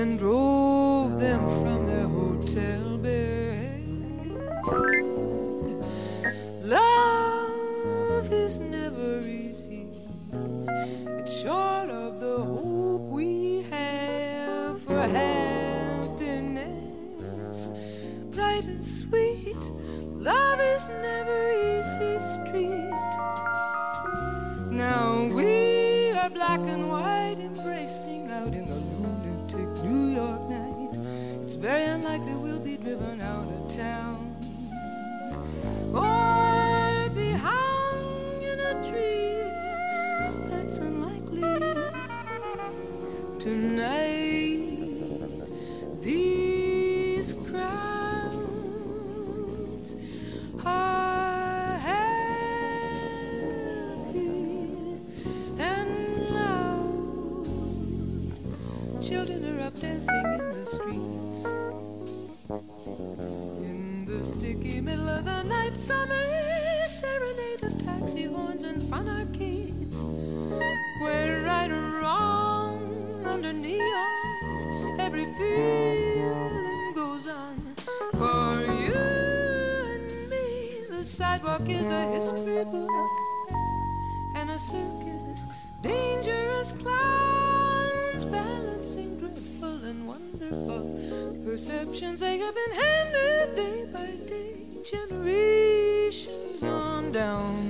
And drove them from their hotel sidewalk is a history book and a circus. Dangerous clowns balancing dreadful and wonderful perceptions. They have been handed day by day, generations on down.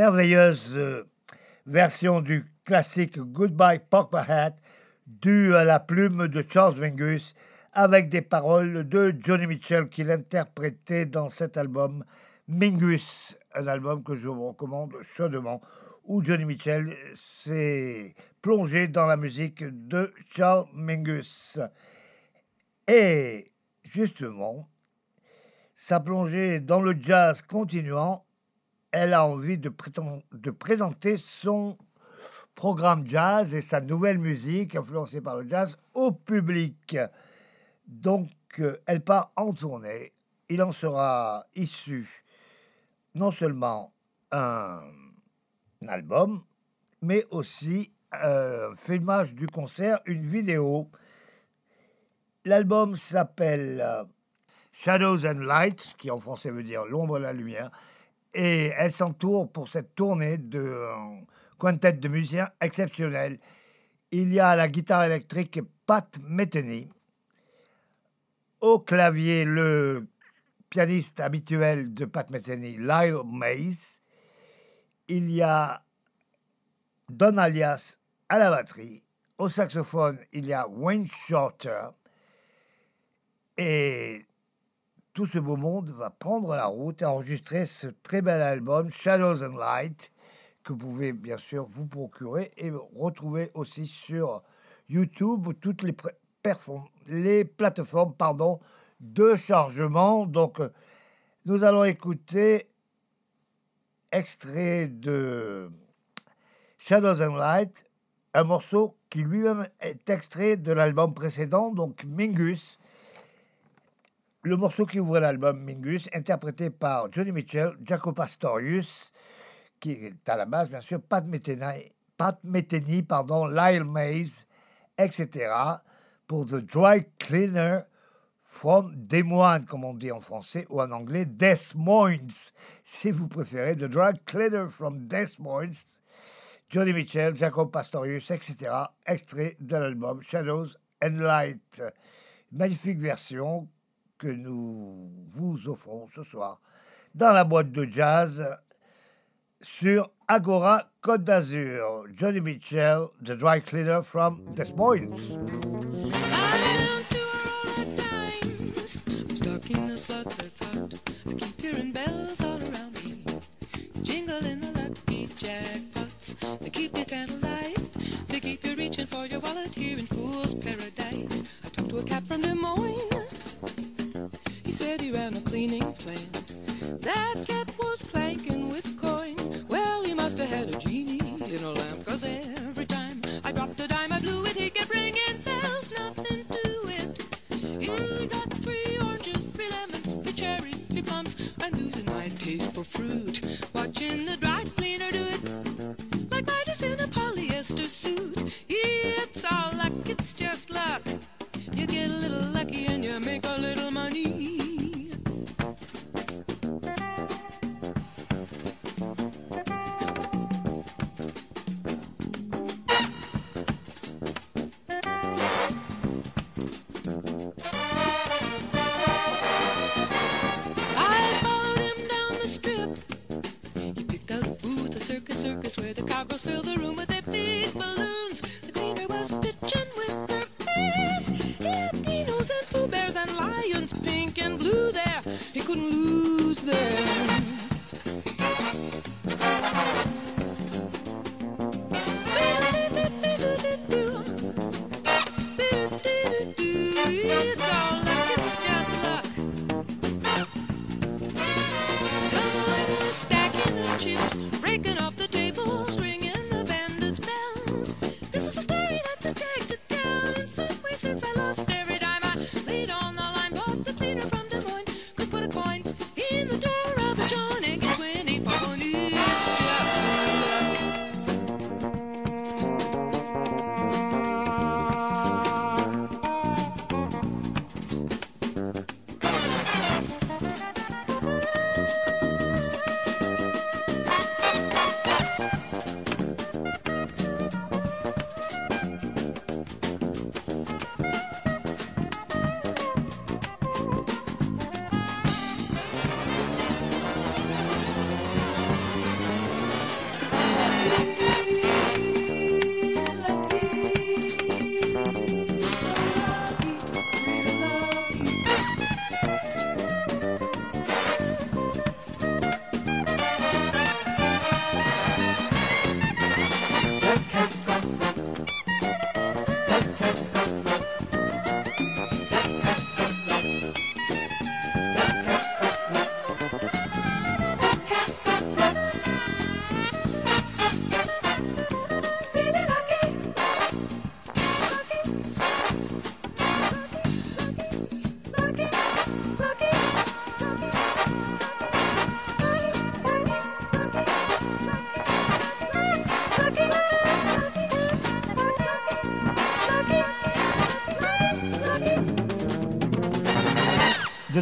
Merveilleuse euh, version du classique Goodbye Pork Hat due à la plume de Charles Mingus avec des paroles de Johnny Mitchell qu'il interprétait dans cet album Mingus, un album que je vous recommande chaudement où Johnny Mitchell s'est plongé dans la musique de Charles Mingus. Et justement, sa plongée dans le jazz continuant, elle a envie de, présenter son programme jazz et sa nouvelle musique influencée par le jazz au public. Donc, euh, elle part en tournée. Il en sera issu non seulement un, un album, mais aussi euh, un filmage du concert, une vidéo. L'album s'appelle euh, Shadows and Light, qui en français veut dire l'ombre et la lumière. Et elle s'entoure pour cette tournée de euh, quintet de musiciens exceptionnels. Il y a la guitare électrique Pat Metheny, au clavier le pianiste habituel de Pat Metheny, Lyle Mays. Il y a Don Alias à la batterie. Au saxophone, il y a Wayne Shorter. Et tout ce beau monde va prendre la route et enregistrer ce très bel album Shadows and Light que vous pouvez bien sûr vous procurer et retrouver aussi sur YouTube ou toutes les, plateformes de chargement. Donc, euh, nous allons écouter extrait de Shadows and Light, un morceau qui lui-même est extrait de l'album précédent, donc Mingus. Le morceau qui ouvre l'album Mingus, interprété par Johnny Mitchell, Jaco Pastorius, qui est à la base, bien sûr, Pat Metheny, Pat Metheny, pardon, Lyle Mays, etc., pour The Dry Cleaner from Des Moines, comme on dit en français, ou en anglais Des Moines, si vous préférez, The Dry Cleaner from Des Moines, Johnny Mitchell, Jacob Pastorius, etc. Extrait de l'album Shadows and Light. Magnifique version que nous vous offrons ce soir dans la boîte de jazz sur Agora Côte d'Azur. Johnny Mitchell, The Dry Cleaner from Des Moines. Ran a cleaning plant. That cat was clanking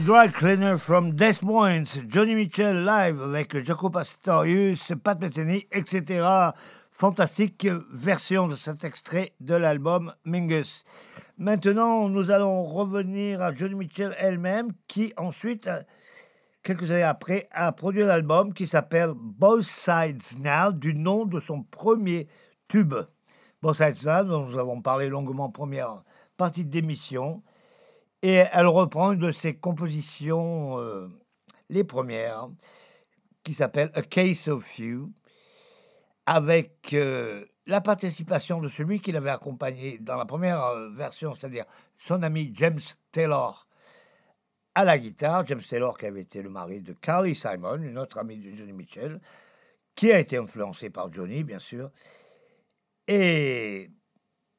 Dry Cleaner from Des Moines, Johnny Mitchell live avec Jaco Pastorius, Pat Metheny, etc. Fantastique version de cet extrait de l'album Mingus. Maintenant, nous allons revenir à Johnny Mitchell elle-même, qui ensuite, quelques années après, a produit l'album qui s'appelle Both Sides Now, du nom de son premier tube. Both Sides Now, dont nous avons parlé longuement en première partie d'émission. Et elle reprend une de ses compositions, euh, les premières, qui s'appelle A Case of You, avec euh, la participation de celui qui l'avait accompagné dans la première euh, version, c'est-à-dire son ami James Taylor à la guitare. James Taylor qui avait été le mari de Carly Simon, une autre amie de Johnny Mitchell, qui a été influencé par Johnny, bien sûr. Et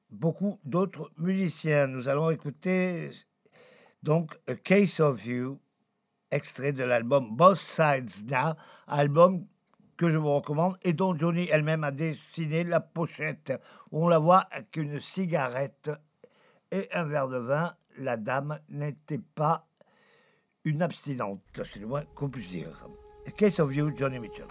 beaucoup d'autres musiciens. Nous allons écouter donc A Case of You, extrait de l'album Both Sides Now, album que je vous recommande et dont Johnny elle-même a dessiné la pochette, on la voit avec une cigarette et un verre de vin. la dame n'était pas une abstinente, c'est le moins qu'on puisse dire. Case of You, Johnny Mitchell.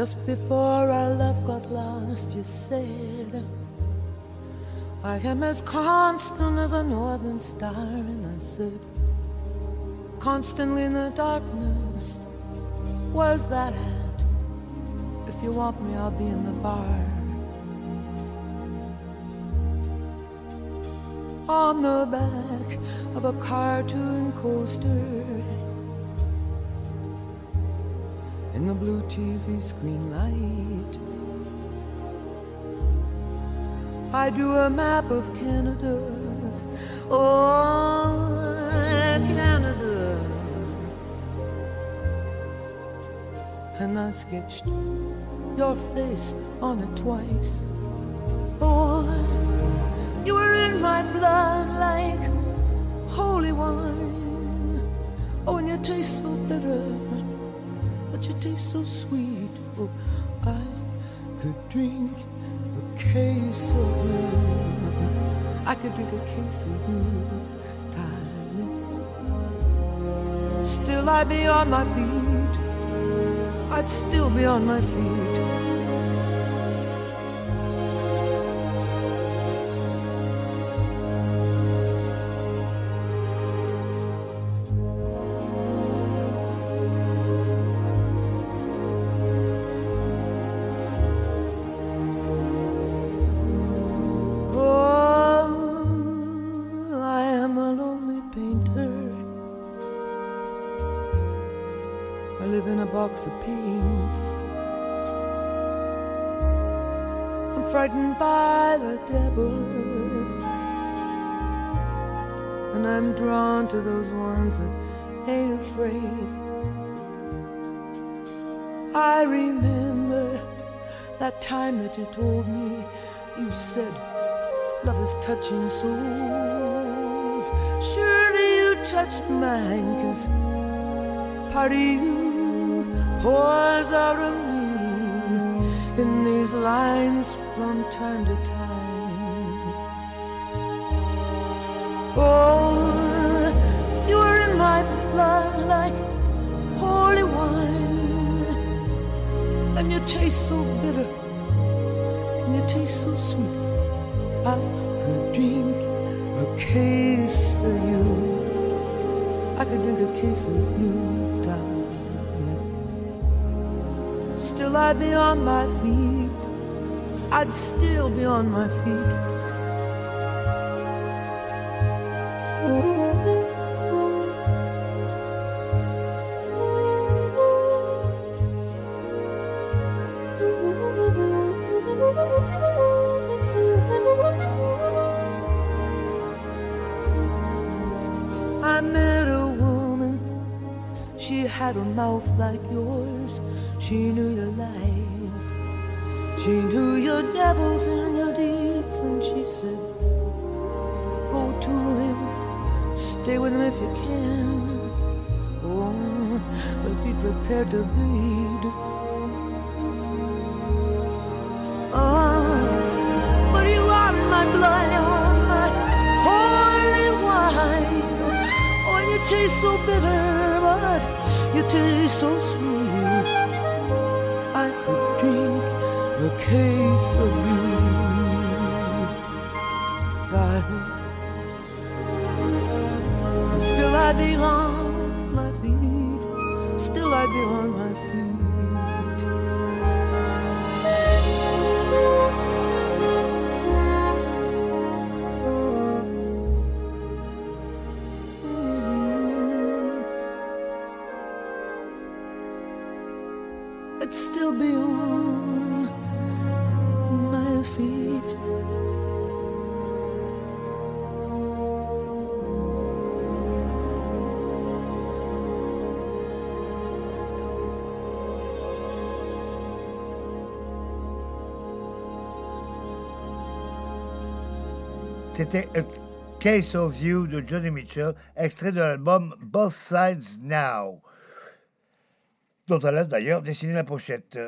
Just before our love got lost, you said, I am as constant as a northern star. And I said, constantly in the darkness, where's that at? If you want me, I'll be in the bar. On the back of a cartoon coaster blue TV screen light. I drew a map of Canada. Oh, Canada. And I sketched your face on it twice. Oh, you were in my blood like holy wine. Oh, and you taste so bitter but you taste so sweet. Oh, I could drink a case of you. I could drink a case of you, darling. Still, I'd be on my feet. I'd still be on my feet. To those ones that ain't afraid. I remember that time that you told me, you said, Love is touching souls. Surely you touched mine, cause part of you pours out of me in these lines from time to time. Oh, blood like holy wine, and you taste so bitter, and you taste so sweet. I could drink a case of you. I could drink a case of you, darling. Still, I'd be on my feet. I'd still be on my feet. To bleed. C'était A Case of You de Johnny Mitchell, extrait de l'album Both Sides Now, dont elle a d'ailleurs dessiné la pochette.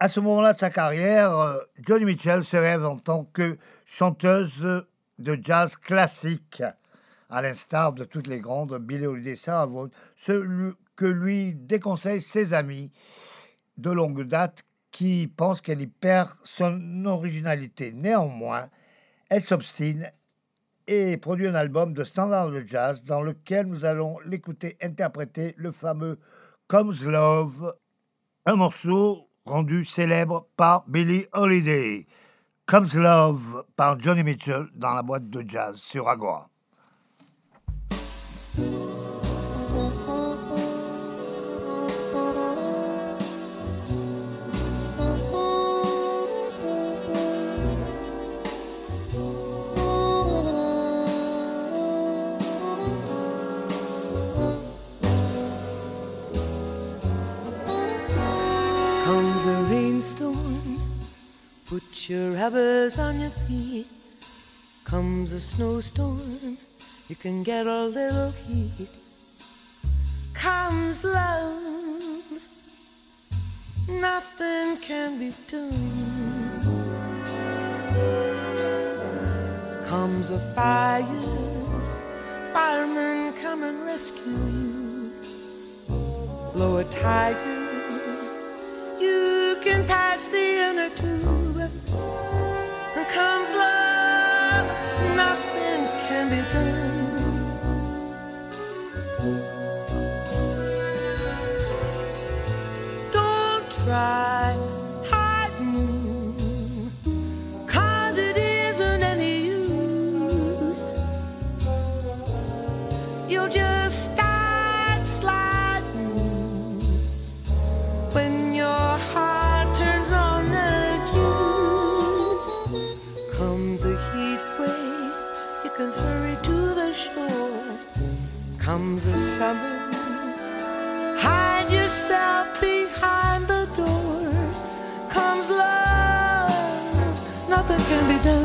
À ce moment-là de sa carrière, euh, Johnny Mitchell se rêve en tant que chanteuse de jazz classique, à l'instar de toutes les grandes Billie Holiday, Sarah Vaughan, ce que lui déconseillent ses amis de longue date qui pensent qu'elle y perd son originalité. Néanmoins, elle s'obstine et produit un album de standard de jazz dans lequel nous allons l'écouter interpréter le fameux Comes Love, un morceau rendu célèbre par Billie Holiday. Comes Love par Johnny Mitchell dans la boîte de jazz sur Agora. Put your rubbers on your feet. Comes a snowstorm, you can get a little heat. Comes love, nothing can be done. Comes a fire, firemen come and rescue you. Blow a tiger you can patch the inner tube. And comes love, comes a summons hide yourself behind the door. Comes love. Nothing can be done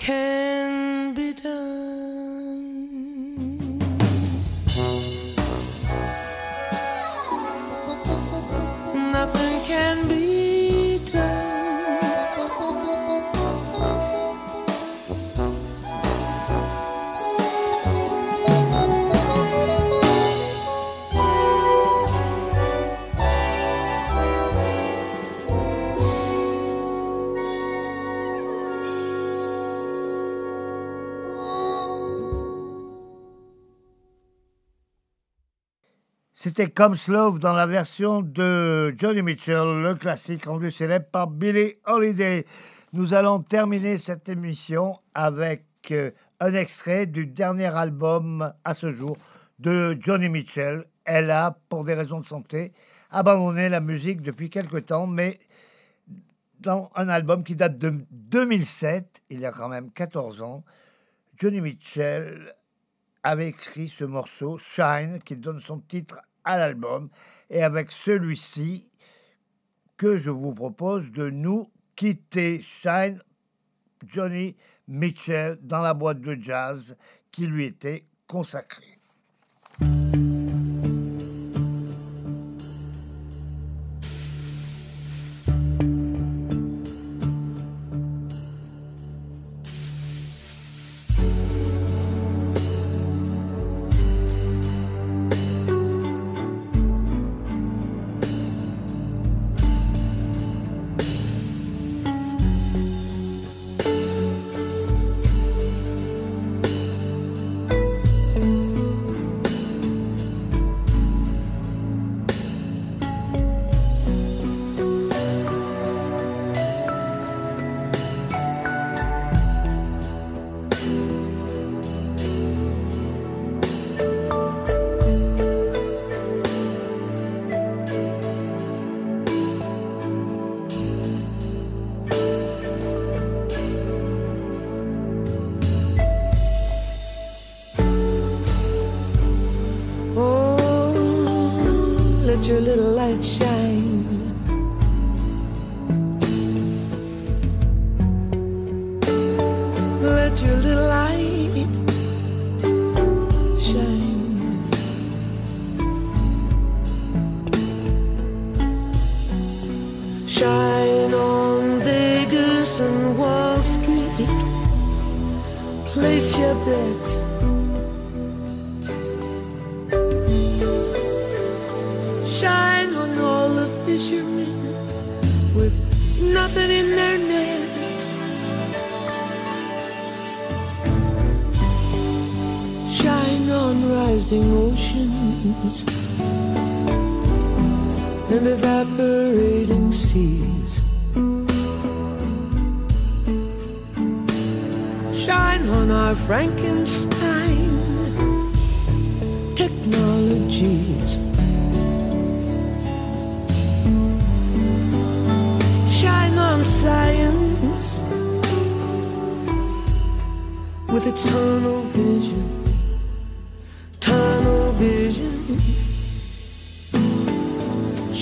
can be done. C'était Come Slow dans la version de Johnny Mitchell, le classique rendu célèbre par Billie Holiday. Nous allons terminer cette émission avec euh, un extrait du dernier album à ce jour de Johnny Mitchell. Elle a, pour des raisons de santé, abandonné la musique depuis quelque temps, mais dans un album qui date de 2007, il y a quand même 14 ans, Johnny Mitchell avait écrit ce morceau, Shine, qui donne son titre l'album, et avec celui-ci que je vous propose de nous quitter. Shine, Johnny Mitchell, dans la boîte de jazz qui lui était consacrée.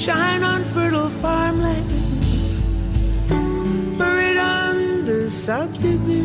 Shine on fertile farmlands buried under subdivisions.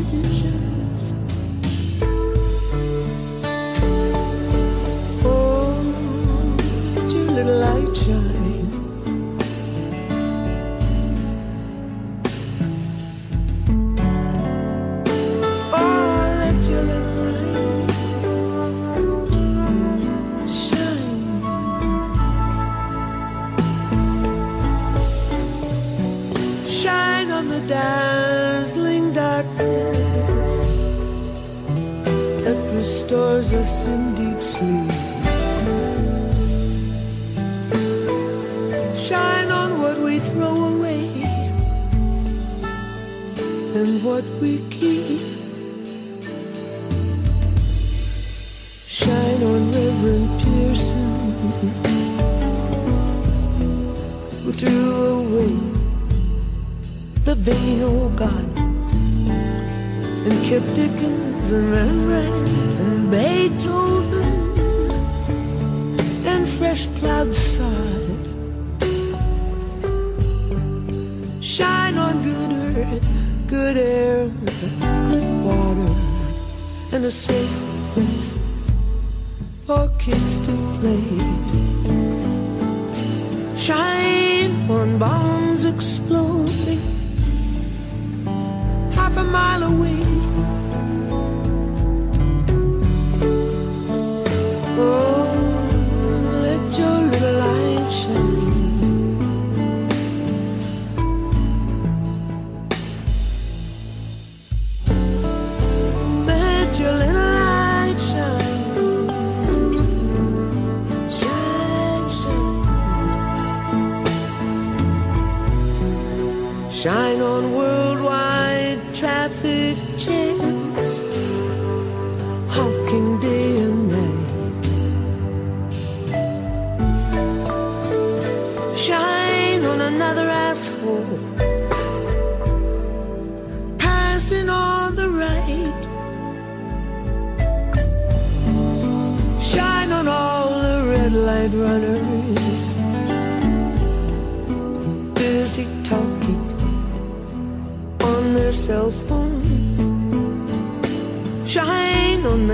What we keep. Shine on Reverend Pearson, who threw away the vain old oh God and kept Dickens and Rembrandt and Beethoven and fresh plowed sod. Shine on good earth, good air, good water, and a safe place for kids to play. Shine on bombs exploding half a mile away.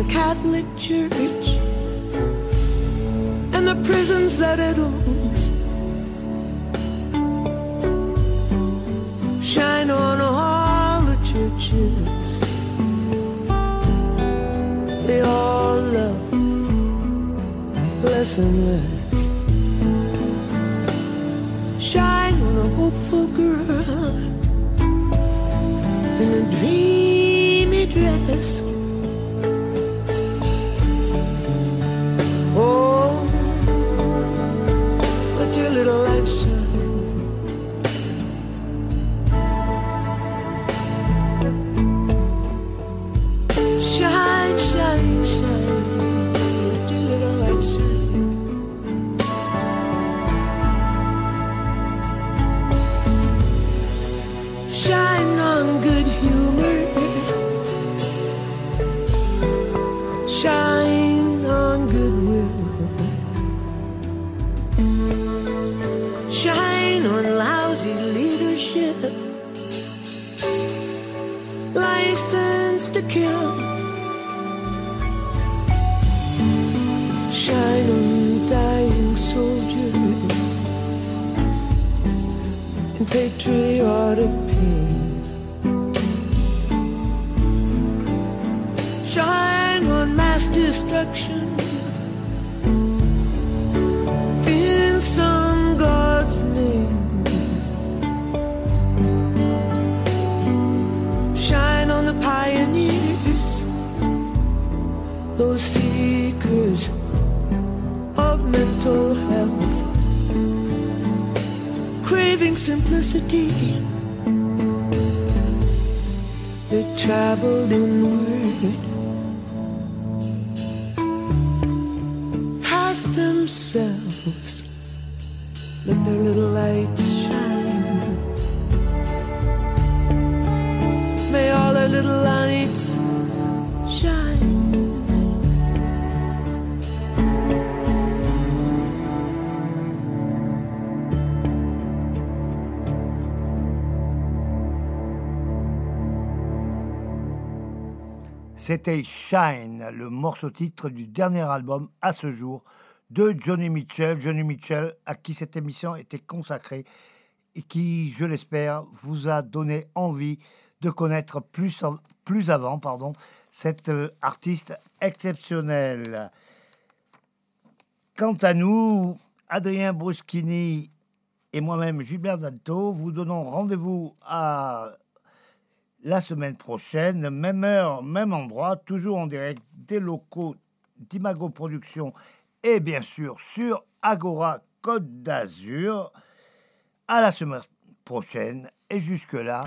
Catholic Church and the prisons that it owns. Shine on all the churches. They all love less and less. Shine on a hopeful girl in a dreamy dress. C'était Shine, le morceau titre du dernier album à ce jour de Johnny Mitchell. Johnny Mitchell, à qui cette émission était consacrée et qui, je l'espère, vous a donné envie de connaître plus, avant pardon, cet euh, artiste exceptionnel. Quant à nous, Adrien Bruschini et moi-même, Gilbert Dalto, vous donnons rendez-vous à la semaine prochaine, même heure, même endroit, toujours en direct des locaux d'Imago Productions et bien sûr sur Agora Côte d'Azur. À la semaine prochaine et jusque-là,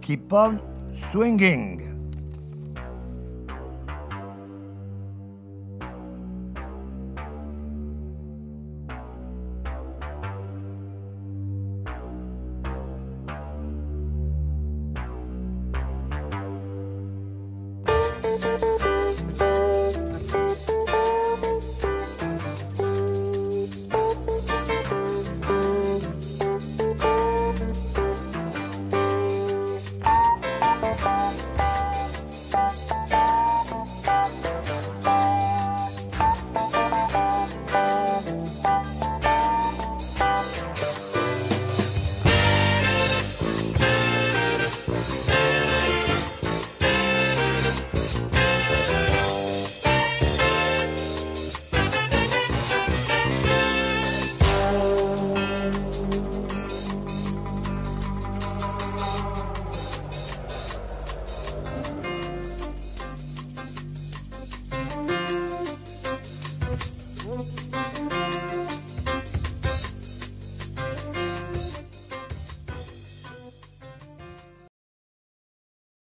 keep on swinging.